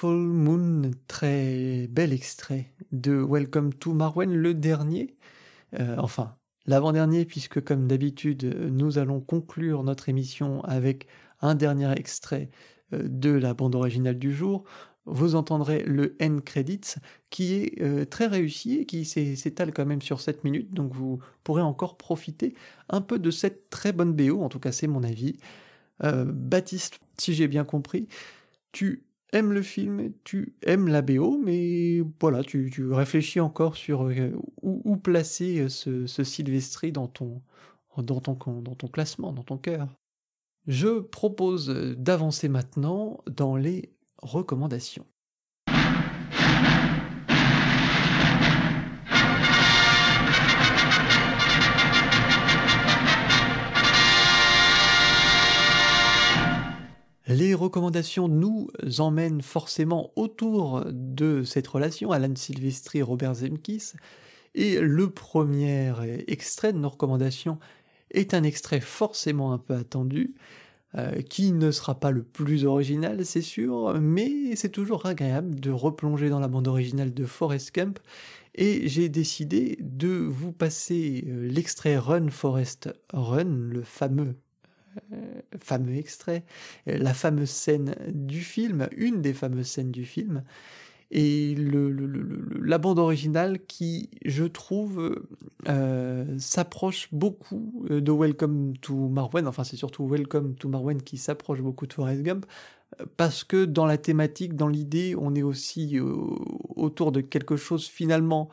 Beautiful Moon, très bel extrait de Welcome to Marwen, le dernier, euh, enfin l'avant-dernier, puisque comme d'habitude, nous allons conclure notre émission avec un dernier extrait euh, de la bande originale du jour. Vous entendrez le End Credits qui est euh, très réussi et qui s'étale quand même sur 7 minutes, donc vous pourrez encore profiter un peu de cette très bonne BO, en tout cas c'est mon avis. Baptiste, si j'ai bien compris, tu aimes le film, tu aimes la BO, mais voilà, tu, réfléchis encore sur euh, où, placer ce, ce Sylvestri dans ton, dans, ton, dans ton classement, dans ton cœur. Je propose d'avancer maintenant dans les recommandations. Les recommandations nous emmènent forcément autour de cette relation, Alan Silvestri Robert Zemkis, et le premier extrait de nos recommandations est un extrait forcément un peu attendu, euh, qui ne sera pas le plus original, c'est sûr, mais c'est toujours agréable de replonger dans la bande originale de Forest Camp, et j'ai décidé de vous passer euh, l'extrait Run Forest Run, le fameux fameux extrait, euh, la fameuse scène du film, une des fameuses scènes du film, et le, la bande originale qui, je trouve, euh, s'approche beaucoup de Welcome to Marwen, enfin c'est surtout Welcome to Marwen qui s'approche beaucoup de Forrest Gump, parce que dans la thématique, dans l'idée, on est aussi autour de quelque chose finalement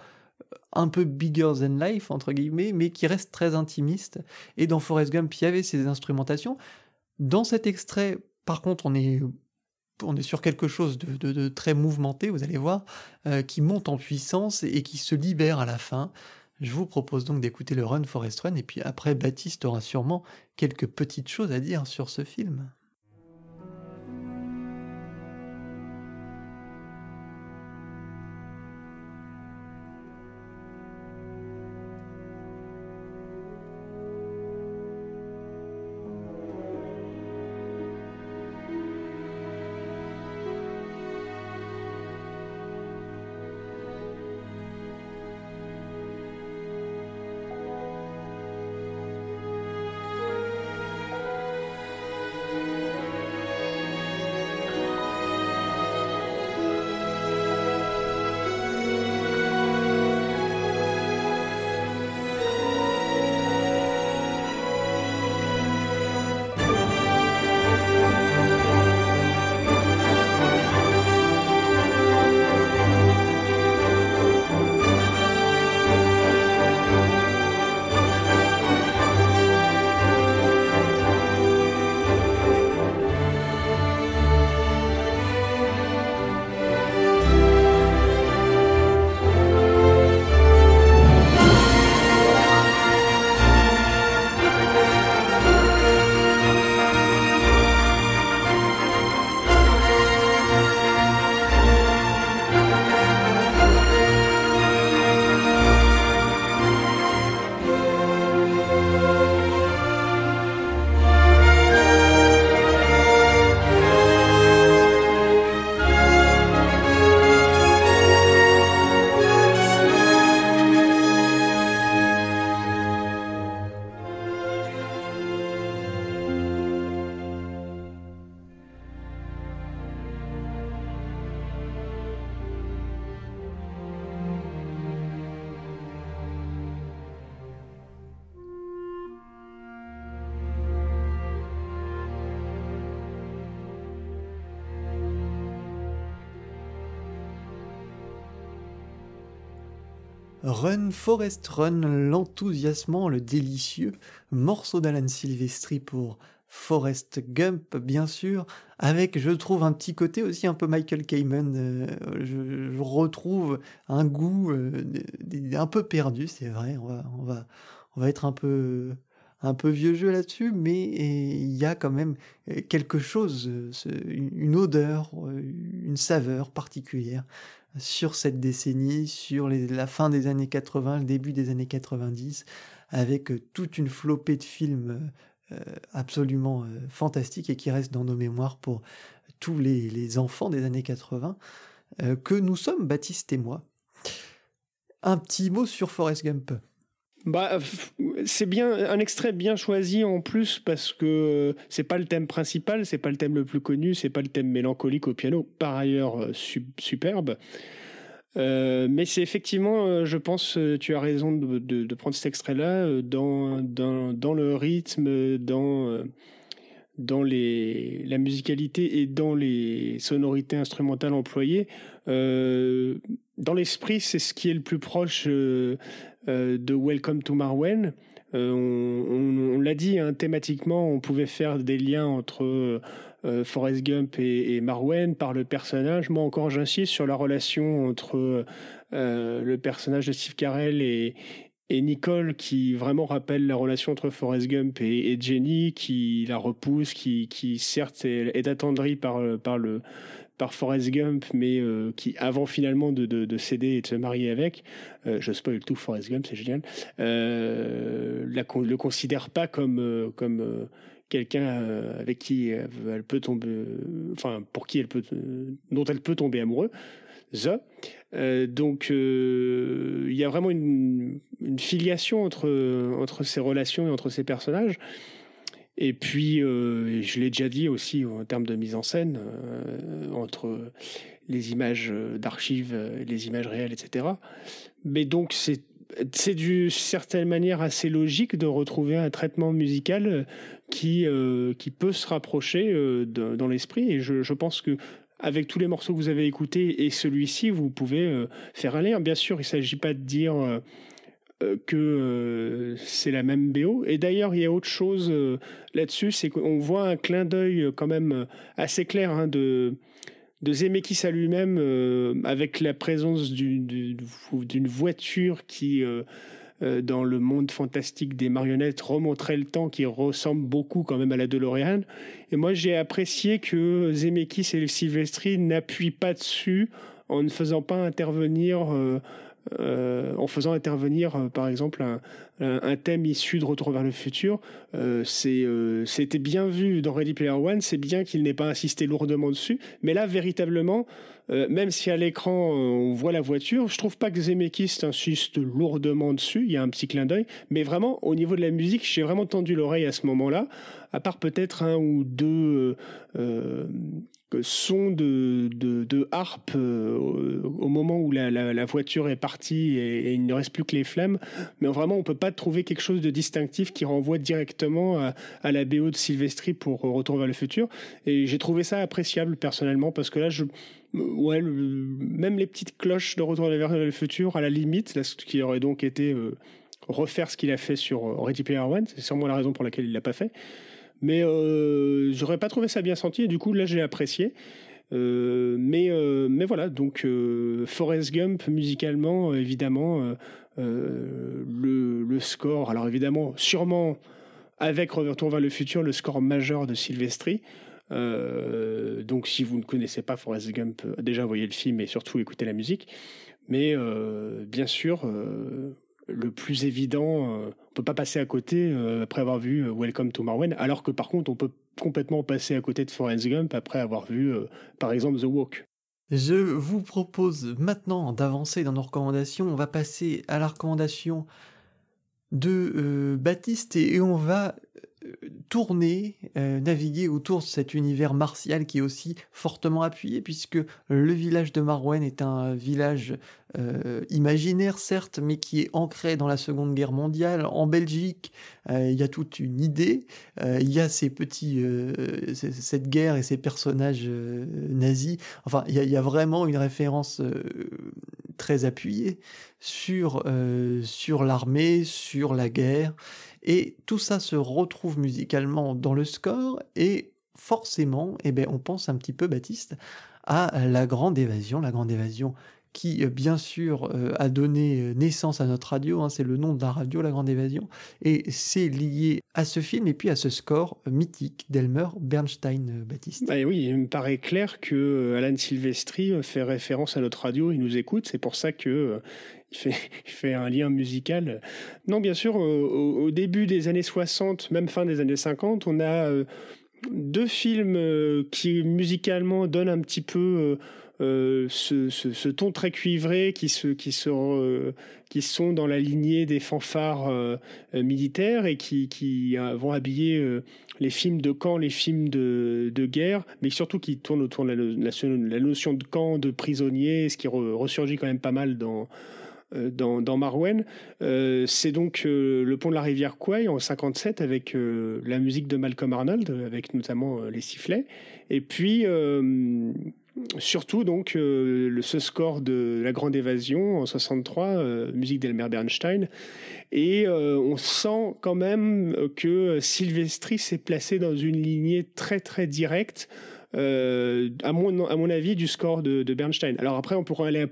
un peu bigger than life, entre guillemets, mais qui reste très intimiste. Et dans Forrest Gump, il y avait ces instrumentations. Dans cet extrait, par contre, on est, on est sur quelque chose de, très mouvementé, vous allez voir, euh, qui monte en puissance et qui se libère à la fin. Je vous propose donc d'écouter le Run Forest Run, et puis après, Baptiste aura sûrement quelques petites choses à dire sur ce film. Forest Run, l'enthousiasmant, le délicieux morceau d'Alan Silvestri pour Forest Gump, bien sûr, avec, je trouve, un petit côté aussi un peu Michael Kamen. Euh, je, retrouve un goût euh, un peu perdu, c'est vrai. On va, on va, on va être un peu, un peu vieux jeu là-dessus, mais il y a quand même quelque chose, une odeur, une saveur particulière sur cette décennie, sur la fin des années 80, le début des années 90, avec euh, toute une flopée de films euh, absolument euh, fantastiques et qui restent dans nos mémoires pour tous les, enfants des années 80, que nous sommes, Baptiste et moi. Un petit mot sur Forrest Gump. Bah, c'est bien un extrait bien choisi en plus parce que c'est pas le thème principal, c'est pas le thème le plus connu, c'est pas le thème mélancolique au piano, par ailleurs euh, superbe. Euh, mais c'est effectivement, euh, je pense, tu as raison de, prendre cet extrait-là dans, dans, le rythme, dans, dans les, la musicalité et dans les sonorités instrumentales employées. Dans l'esprit, c'est ce qui est le plus proche de Welcome to Marwen. on, l'a dit, hein, thématiquement, on pouvait faire des liens entre Forrest Gump et, Marwen par le personnage. Moi encore, j'insiste sur la relation entre le personnage de Steve Carell et, Nicole qui vraiment rappelle la relation entre Forrest Gump et, Jenny, qui la repousse, qui, certes est, attendrie par, par, le, par Forrest Gump, mais euh, qui, avant finalement de, de, céder et de se marier avec, euh, je spoil tout Forrest Gump, c'est génial, euh, la, le considère pas comme, euh, comme quelqu'un avec qui elle peut tomber, enfin pour qui elle peut, dont elle peut tomber amoureux. Euh, donc euh, il y a vraiment une, filiation entre, entre ces relations et entre ces personnages. Et puis, euh, je l'ai déjà dit aussi en termes de mise en scène, entre les images d'archives, les images réelles, etc. Mais donc, c'est c'est d'une certaine manière assez logique de retrouver un traitement musical qui, qui peut se rapprocher dans l'esprit. Et je, pense que avec tous les morceaux que vous avez écoutés et celui-ci, vous pouvez euh, faire un lien. Bien sûr, il ne s'agit pas de dire euh, euh, que c'est la même BO. Et d'ailleurs, il y a autre chose là-dessus, c'est qu'on voit un clin d'œil quand même assez clair hein, de, de Zemeckis à lui-même avec la présence d'une voiture qui euh, dans le monde fantastique des marionnettes remontrait le temps qui ressemble beaucoup quand même à la DeLorean. Et moi, j'ai apprécié que Zemeckis et Silvestri n'appuient pas dessus en ne faisant pas intervenir euh, euh, en faisant intervenir, euh, par exemple, un, thème issu de Retour vers le futur. Euh, C'était bien vu dans Ready Player One, c'est bien qu'il n'ait pas insisté lourdement dessus, mais là, véritablement, même si à l'écran on voit la voiture, je trouve pas que Zemeckis insiste lourdement dessus, il y a un petit clin d'œil, mais vraiment, au niveau de la musique, j'ai vraiment tendu l'oreille à ce moment-là, à part peut-être un ou deux son de, de, harpe euh, au moment où la, la, voiture est partie et, il ne reste plus que les flammes. Mais vraiment, on peut pas trouver quelque chose de distinctif qui renvoie directement à, à la BO de Sylvestri pour Retour vers le futur. Et j'ai trouvé ça appréciable personnellement parce que là, je, ouais, même les petites cloches de Retour vers le futur, à la limite, là, ce qui aurait donc été euh, refaire ce qu'il a fait sur Ready Player One, c'est sûrement la raison pour laquelle il l'a pas fait. Mais euh, j'aurais pas trouvé ça bien senti et du coup là j'ai apprécié. Euh, mais, euh, mais voilà, donc euh, Forrest Gump musicalement, évidemment, le, le, score, alors évidemment, sûrement avec Retour vers le futur, le score majeur de Sylvestri. donc si vous ne connaissez pas Forrest Gump, déjà voyez le film et surtout écoutez la musique. Mais bien sûr, le plus évident, euh, on peut pas passer à côté euh, après avoir vu euh, Welcome to Marwen, alors que par contre on peut complètement passer à côté de Forrest Gump après avoir vu par exemple The Walk. Je vous propose maintenant d'avancer dans nos recommandations. On va passer à la recommandation de Baptiste et, on va tourner, euh, naviguer autour de cet univers martial qui est aussi fortement appuyé, puisque le village de Marwen est un village euh, imaginaire, certes, mais qui est ancré dans la Seconde Guerre mondiale. En Belgique, euh, il y a toute une idée, il y a ces petits, cette guerre et ces personnages nazis. Enfin, il y, a, vraiment une référence très appuyée sur l'armée, sur la guerre. Et tout ça se retrouve musicalement dans le score et forcément, eh ben, on pense un petit peu, Baptiste, à la grande évasion, la grande évasion qui euh, bien sûr euh, a donné euh, naissance à notre radio, hein, c'est le nom de la radio, La Grande Évasion, et c'est lié à ce film et puis à ce score mythique d'Elmer Bernstein, Baptiste. Bah oui, il me paraît clair que Alan Silvestri fait référence à notre radio, il nous écoute, c'est pour ça que il (laughs) fait, un lien musical. Non, bien sûr, au, début des années 60, même fin des années 50, on a deux films qui musicalement donnent un petit peu euh, ce, ton très cuivré qui, se, qui, euh, qui sont dans la lignée des fanfares euh, militaires et qui, vont habiller les films de camp, les films de, guerre, mais surtout qui tournent autour de la, notion de camp, de prisonnier, ce qui ressurgit quand même pas mal dans, dans, dans Marwen. c'est donc le pont de la rivière Kwai en 57 avec la musique de Malcolm Arnold, avec notamment les sifflets. Et puis surtout donc ce score de La Grande Évasion en 63, musique d'Elmer Bernstein. Et on sent quand même que Sylvestri s'est placé dans une lignée très très directe euh, à, mon, à mon avis, du score de, Bernstein. Alors après, on pourrait aller,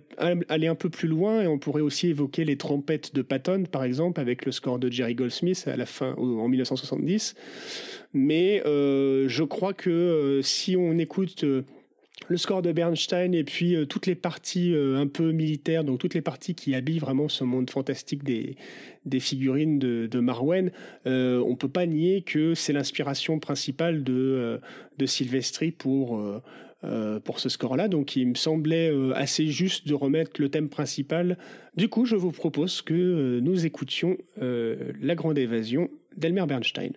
aller un peu plus loin et on pourrait aussi évoquer les trompettes de Patton, par exemple, avec le score de Jerry Goldsmith à la fin, en 1970. Mais euh, je crois que euh, si on écoute le score de Bernstein et puis euh, toutes les parties euh, un peu militaires, donc toutes les parties qui habillent vraiment ce monde fantastique des, figurines de, de Marwen, euh, on peut pas nier que c'est l'inspiration principale de, euh, de Silvestri pour, pour ce score-là. Donc il me semblait assez juste de remettre le thème principal. Du coup, je vous propose que nous écoutions La Grande Évasion d'Elmer Bernstein.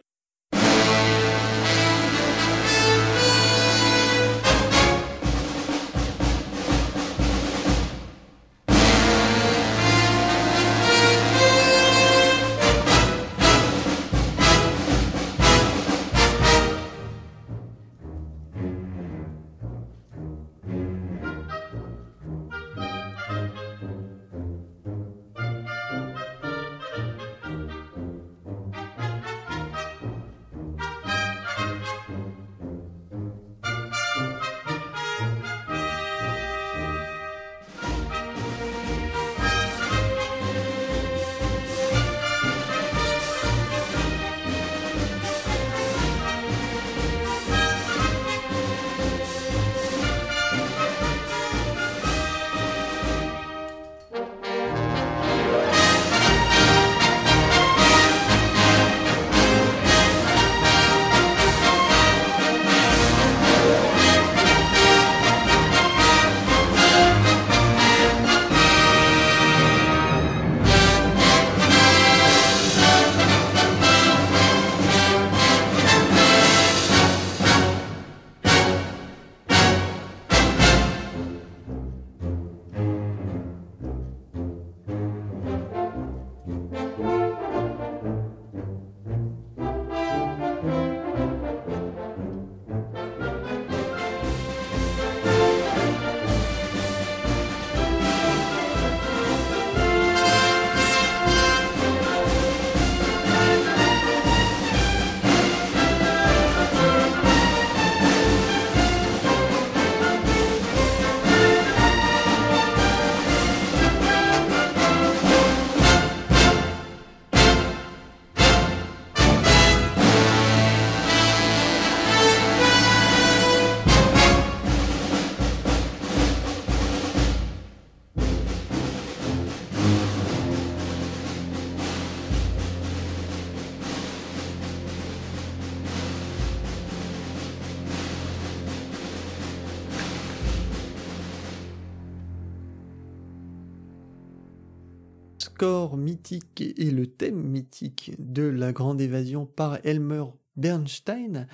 Mythique et le thème mythique de la grande évasion par Elmer Bernstein.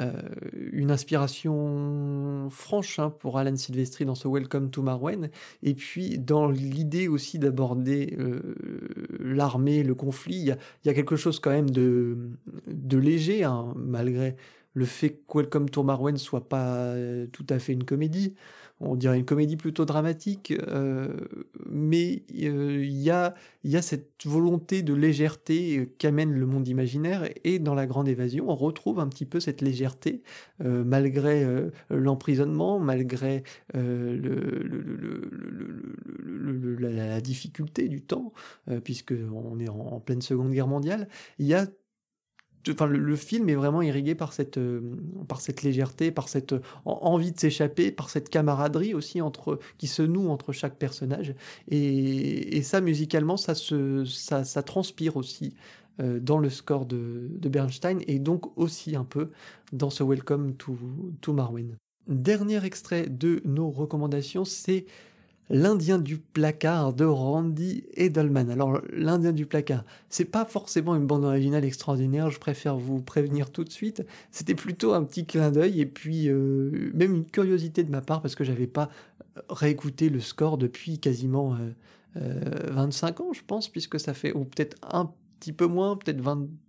Euh, une inspiration franche hein, pour Alan Silvestri dans ce Welcome to Marwen, et puis dans l'idée aussi d'aborder euh, l'armée, le conflit, il y, a quelque chose quand même de, léger, hein, malgré le fait que Welcome to Marwen soit pas tout à fait une comédie on dirait une comédie plutôt dramatique, euh, mais euh, il y, a, cette volonté de légèreté qu'amène le monde imaginaire, et dans La Grande Évasion, on retrouve un petit peu cette légèreté, euh, malgré l'emprisonnement, malgré la, difficulté du temps, puisque on est en, en pleine Seconde Guerre mondiale, il y a enfin, le, film est vraiment irrigué par cette, euh, par cette légèreté, par cette euh, envie de s'échapper, par cette camaraderie aussi entre, qui se noue entre chaque personnage. Et, ça, musicalement, ça, se, ça, transpire aussi euh, dans le score de, Bernstein et donc aussi un peu dans ce Welcome to, to Marwen. Dernier extrait de nos recommandations, c'est L'Indien du placard de Randy Edelman. Alors, l'Indien du placard, c'est pas forcément une bande originale extraordinaire, je préfère vous prévenir tout de suite. C'était plutôt un petit clin d'œil et puis euh, même une curiosité de ma part parce que j'avais pas réécouté le score depuis quasiment 25 ans, je pense, puisque ça fait, ou peut-être un petit peu moins, peut-être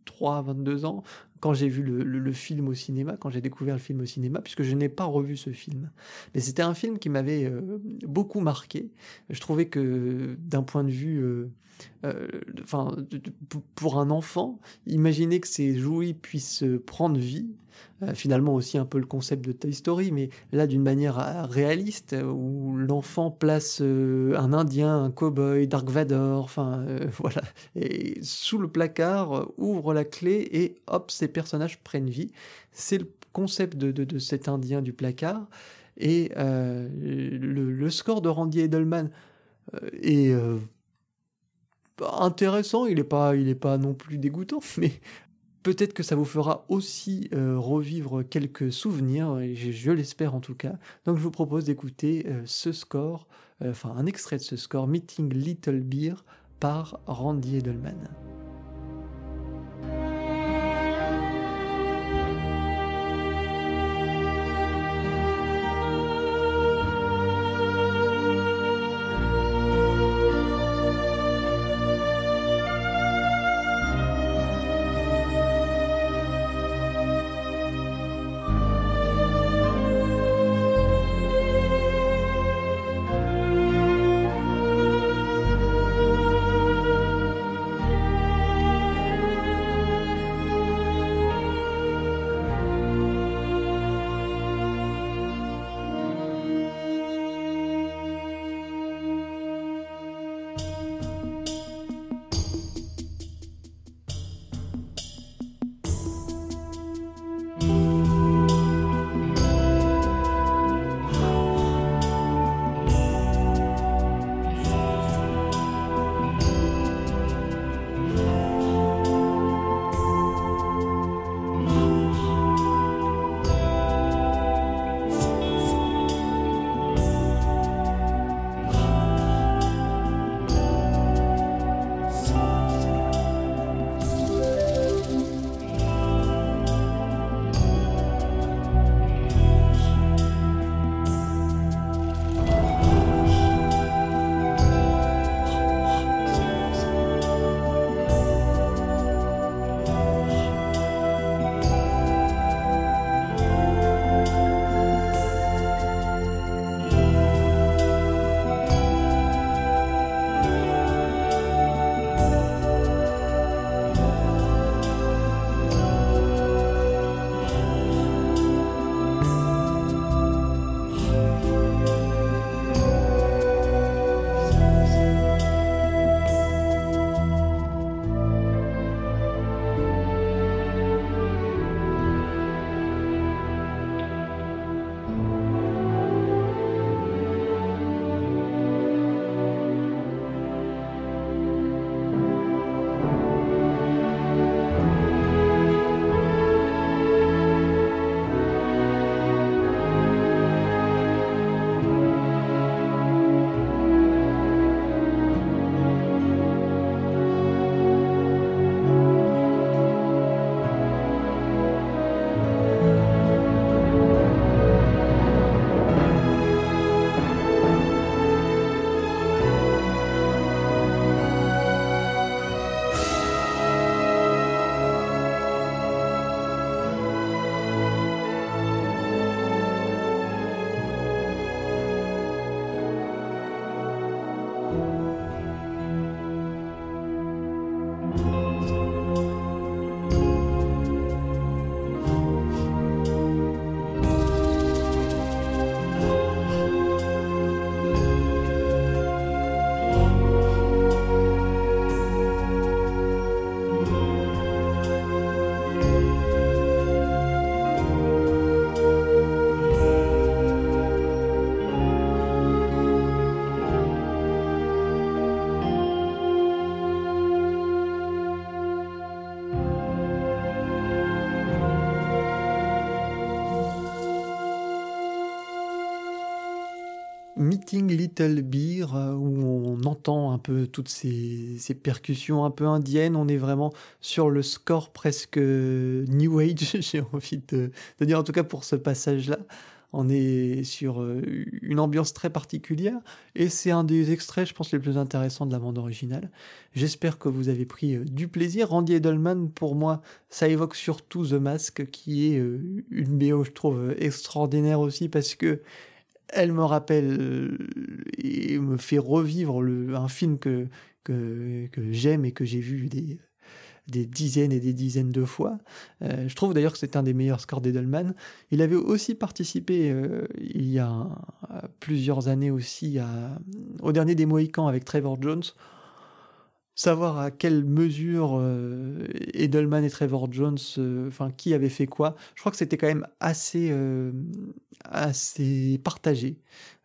23, 22 ans, quand j'ai vu le, film au cinéma, quand j'ai découvert le film au cinéma, puisque je n'ai pas revu ce film. Mais c'était un film qui m'avait beaucoup marqué. Je trouvais que d'un point de vue euh, enfin, pour un enfant, imaginer que ces jouets puissent prendre vie, euh, finalement aussi un peu le concept de Toy Story, mais là d'une manière euh, réaliste, où l'enfant place un Indien, un cowboy, Dark Vador, enfin (laughs) voilà, et sous le placard, ouvre la clé et hop, ces personnages prennent vie. C'est le concept de, de, cet Indien du placard. Et le, le, score de Randy Edelman est intéressant, il n'est pas, il pas non plus dégoûtant, (laughs) mais peut-être que ça vous fera aussi euh, revivre quelques souvenirs, et je, l'espère en tout cas. Donc je vous propose d'écouter euh, ce score, euh, enfin un extrait de ce score, Meeting Little Beer, par Randy Edelman. Little Beer, euh, où on entend un peu toutes ces, percussions un peu indiennes. On est vraiment sur le score presque New Age, (laughs) j'ai envie de, dire, en tout cas pour ce passage-là. on est sur euh, une ambiance très particulière et c'est un des extraits, je pense, les plus intéressants de la bande originale. J'espère que vous avez pris euh, du plaisir. Randy Edelman, pour moi, ça évoque surtout The Mask, qui est une BO, je trouve, extraordinaire aussi parce que elle me rappelle et me fait revivre un film que, que, j'aime et que j'ai vu des, des dizaines et des dizaines de fois. Euh, je trouve d'ailleurs que c'est un des meilleurs scores d'Edelman. Il avait aussi participé euh, il y a plusieurs années aussi au dernier des Mohicans avec Trevor Jones. Savoir à quelle mesure euh, Edelman et Trevor Jones, enfin qui avait fait quoi, je crois que c'était quand même assez, assez partagé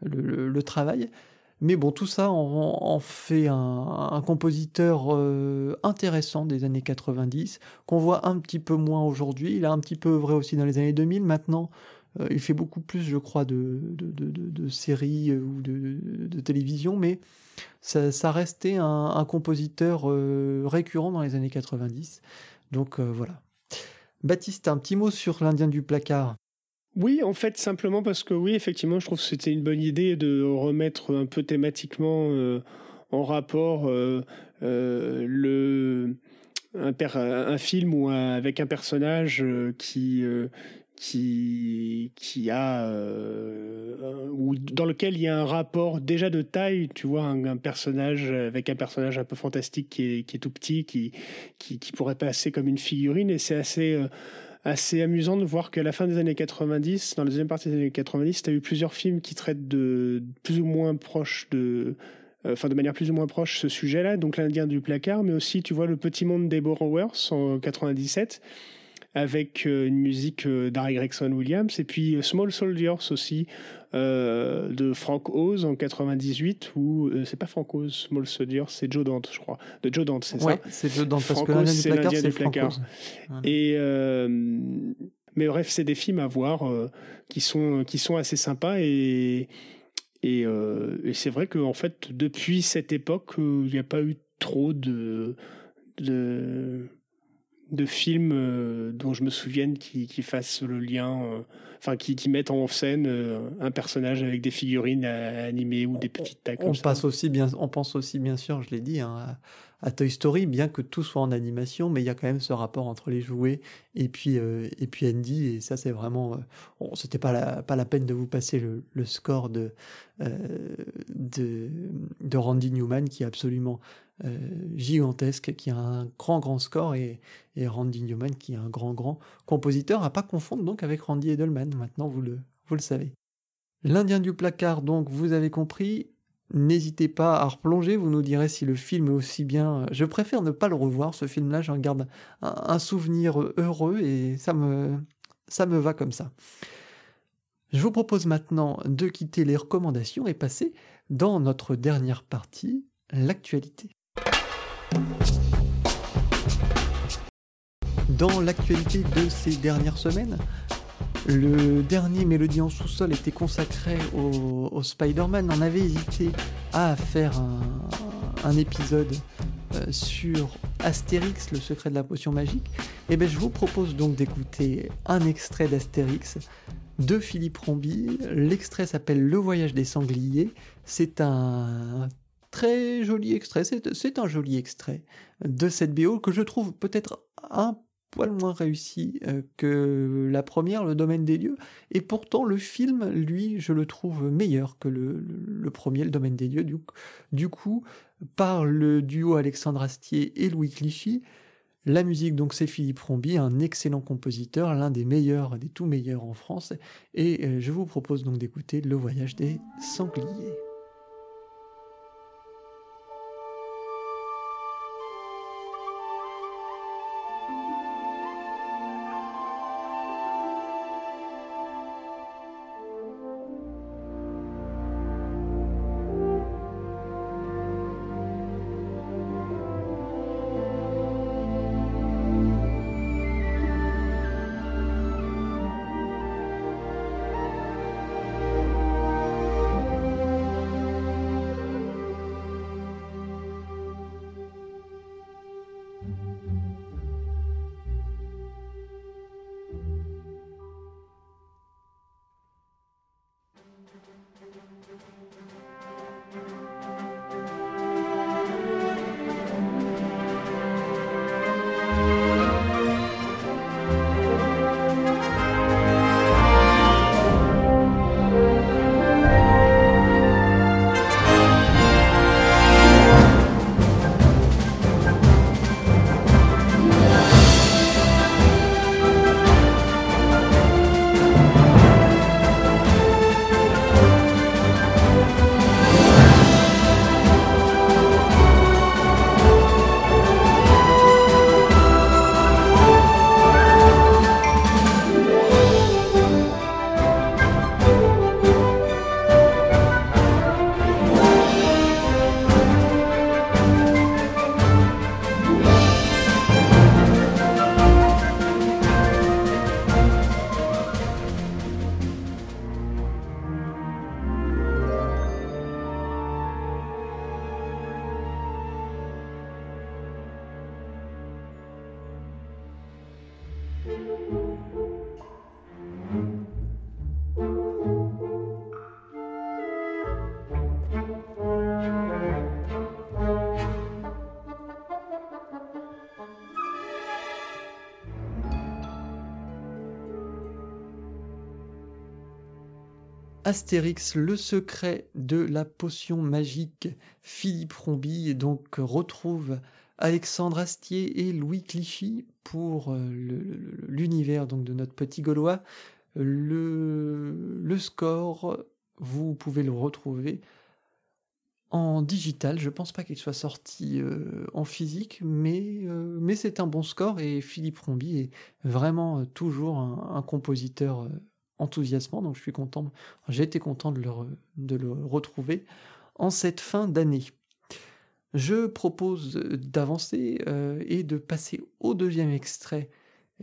le travail. Mais bon, tout ça en, fait un, compositeur euh, intéressant des années 90, qu'on voit un petit peu moins aujourd'hui. Il a un petit peu œuvré aussi dans les années 2000. Maintenant, euh, il fait beaucoup plus, je crois, de, de, séries euh, ou de, télévision, mais ça, restait un, compositeur récurrent dans les années 90. Donc voilà. Baptiste, un petit mot sur l'Indien du placard. Oui, en fait, simplement parce que oui, effectivement, je trouve que c'était une bonne idée de remettre un peu thématiquement euh, en rapport euh, euh, le un, un, film ou avec un personnage qui qui qui a ou dans lequel il y a un rapport déjà de taille, tu vois, un, personnage avec un personnage un peu fantastique qui est, tout petit, qui, qui, qui pourrait passer comme une figurine, et c'est assez assez amusant de voir qu'à la fin des années 90, dans la deuxième partie des années 90, tu as eu plusieurs films qui traitent de plus ou moins proches de, euh, enfin de manière plus ou moins proche ce sujet-là, donc l'Indien du placard, mais aussi tu vois le Petit Monde des Borrowers en 97 avec euh, une musique euh, d'Harry Gregson Williams et puis Small Soldiers aussi euh, de Frank Oz en 98 ou euh, c'est pas Frank Oz, Small Soldier, c'est Joe Dante, je crois. De Joe Dante, c'est ouais, ça c'est Joe Dante parce que l'Indien du placard, c'est Frank Oz. Et euh, mais bref, c'est des films à voir qui sont qui sont assez sympas et et, et c'est vrai qu'en fait depuis cette époque, il n'y a pas eu trop de de de films dont je me souvienne qui, qui fassent le lien enfin qui, qui, mettent en scène euh, un personnage avec des figurines animées ou des petites tags. On, passe aussi bien, on pense aussi bien sûr, je l'ai dit, hein, à, Toy Story, bien que tout soit en animation, mais il y a quand même ce rapport entre les jouets et puis euh, et puis Andy, et ça c'est vraiment, euh, c'était pas la pas la peine de vous passer le, score de, de de Randy Newman qui est absolument euh, gigantesque, qui a un grand, grand score, et, Randy Newman, qui est un grand, grand compositeur, à pas confondre donc avec Randy Edelman, maintenant vous le, vous le savez. L'Indien du placard, donc, vous avez compris, N'hésitez pas à replonger, vous nous direz si le film est aussi bien. Je préfère ne pas le revoir, ce film-là, j'en garde un, souvenir heureux et ça me, ça me va comme ça. Je vous propose maintenant de quitter les recommandations et passer dans notre dernière partie, l'actualité. Dans l'actualité de ces dernières semaines, le dernier Mélodie en sous-sol était consacré au, Spider-Man. On avait hésité à faire un, épisode euh, sur Astérix, le secret de la potion magique. Et eh bien je vous propose donc d'écouter un extrait d'Astérix de Philippe Rombi. L'extrait s'appelle Le voyage des sangliers. C'est un très joli extrait, c'est un joli extrait de cette BO que je trouve peut-être un poil moins réussi euh, que la première, le domaine des lieux, et pourtant le film, lui, je le trouve meilleur que le, premier, le domaine des lieux. Du, du, coup, par le duo Alexandre Astier et Louis Clichy, la musique, donc, c'est Philippe Rombi, un excellent compositeur, l'un des meilleurs, des tout meilleurs en France, et euh, je vous propose donc d'écouter Le voyage des sangliers. Astérix, le secret de la potion magique. Philippe Rombi donc retrouve Alexandre Astier et Louis Clichy pour euh, l'univers donc de notre petit Gaulois. Le, score, vous pouvez le retrouver en digital. Je pense pas qu'il soit sorti euh, en physique, mais, euh, mais c'est un bon score et Philippe Rombi est vraiment toujours un compositeur enthousiasmant, donc je suis content, j'ai été content de le, de le retrouver en cette fin d'année. Je propose d'avancer euh, et de passer au deuxième extrait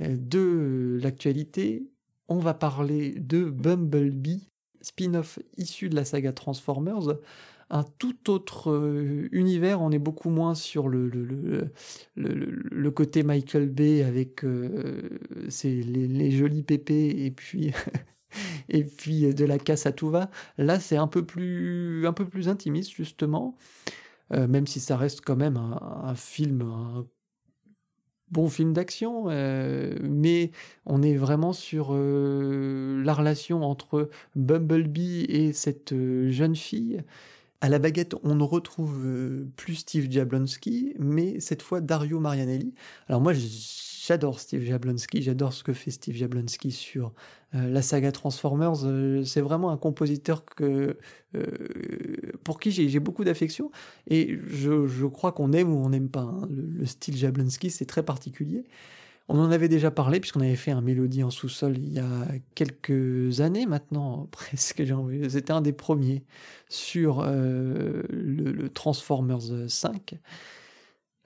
euh, de l'actualité. On va parler de Bumblebee, spin-off issu de la saga Transformers, un tout autre euh, univers. On est beaucoup moins sur le, côté Michael Bay avec euh, les, jolis pépés et puis, (laughs) et puis de la casse à tout va. Là, c'est un peu plus, un peu plus intimiste, justement. Euh, même si ça reste quand même un, film, un bon film d'action, mais on est vraiment sur la relation entre Bumblebee et cette jeune fille à la baguette, on ne retrouve euh, plus Steve Jablonski, mais cette fois Dario Marianelli. Alors moi, j'adore Steve Jablonski, j'adore ce que fait Steve Jablonski sur euh, la saga Transformers. Euh, c'est vraiment un compositeur que, pour qui j'ai beaucoup d'affection, et je, crois qu'on aime ou on n'aime pas. Hein. Le, le, style Jablonski, c'est très particulier. On en avait déjà parlé puisqu'on avait fait un mélodie en sous-sol il y a quelques années maintenant, (laughs) presque. C'était un des premiers sur euh, le, Transformers 5.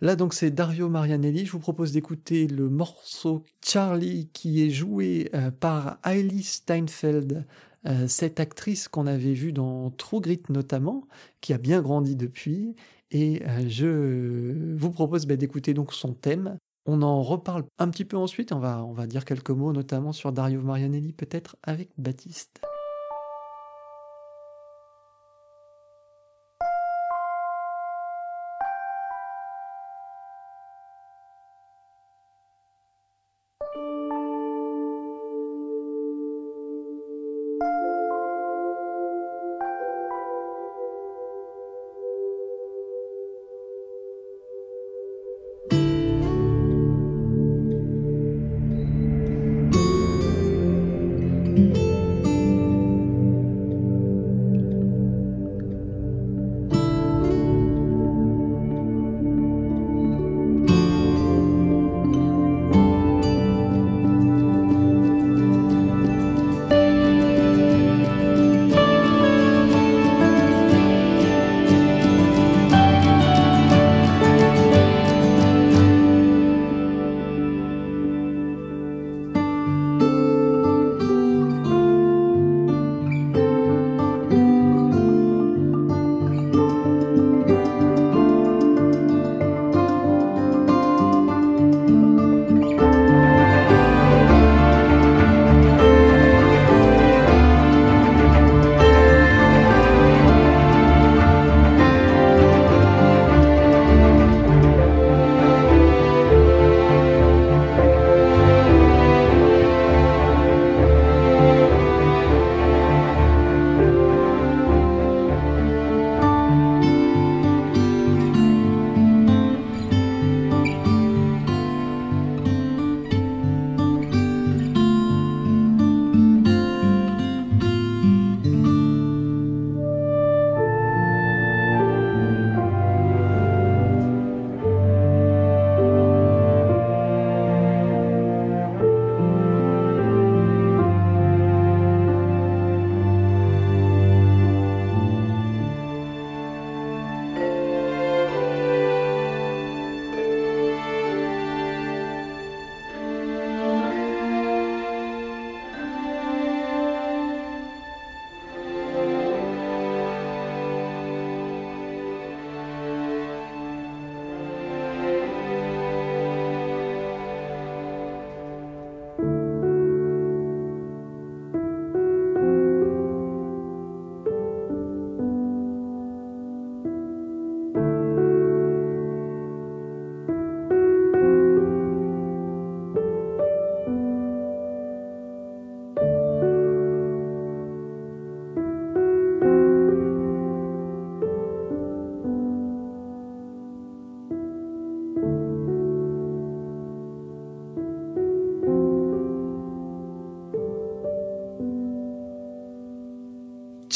Là donc c'est Dario Marianelli. Je vous propose d'écouter le morceau Charlie qui est joué euh, par Hailey Steinfeld, euh, cette actrice qu'on avait vue dans True Grit notamment, qui a bien grandi depuis. Et je vous propose bah, d'écouter donc son thème on en reparle un petit peu ensuite, on va, on va dire quelques mots notamment sur Dario Marianelli peut-être avec Baptiste.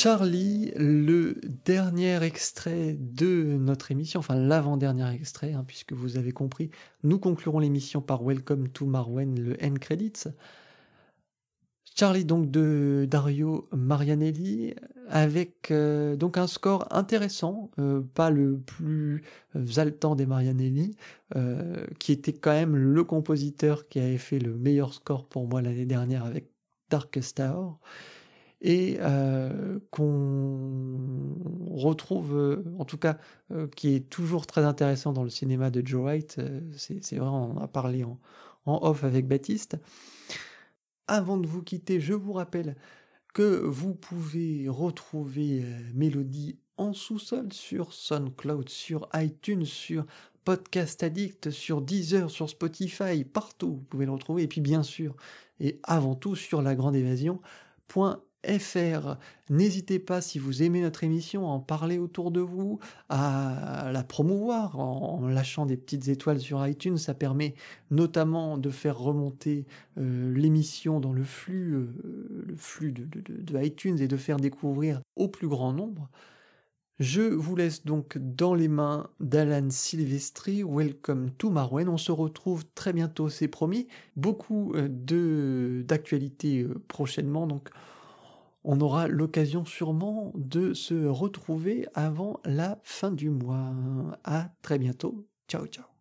Charlie, le dernier extrait de notre émission, enfin l'avant-dernier extrait, hein, puisque vous avez compris, nous conclurons l'émission par Welcome to Marwen, le end credits. Charlie donc de Dario Marianelli avec euh, donc un score intéressant, euh, pas le plus exaltant des Marianelli, euh, qui était quand même le compositeur qui avait fait le meilleur score pour moi l'année dernière avec Darkest Hour et qu'on retrouve, en tout cas, qui est toujours très intéressant dans le cinéma de Joe White. c'est vrai, on a parlé en, en off avec Baptiste. Avant de vous quitter, je vous rappelle que vous pouvez retrouver Mélodie en sous-sol sur SoundCloud, sur iTunes, sur Podcast Addict, sur Deezer, sur Spotify, partout vous pouvez le retrouver. Et puis bien sûr, et avant tout sur la grande fr. N'hésitez pas, si vous aimez notre émission, à en parler autour de vous, à la promouvoir en, lâchant des petites étoiles sur iTunes. Ça permet notamment de faire remonter euh, l'émission dans le flux, euh, le flux de, iTunes et de faire découvrir au plus grand nombre. Je vous laisse donc dans les mains d'Alan Silvestri. Welcome to Marwen. On se retrouve très bientôt, c'est promis. Beaucoup euh, d'actualités prochainement, donc on aura l'occasion sûrement de se retrouver avant la fin du mois. À très bientôt. Ciao ciao.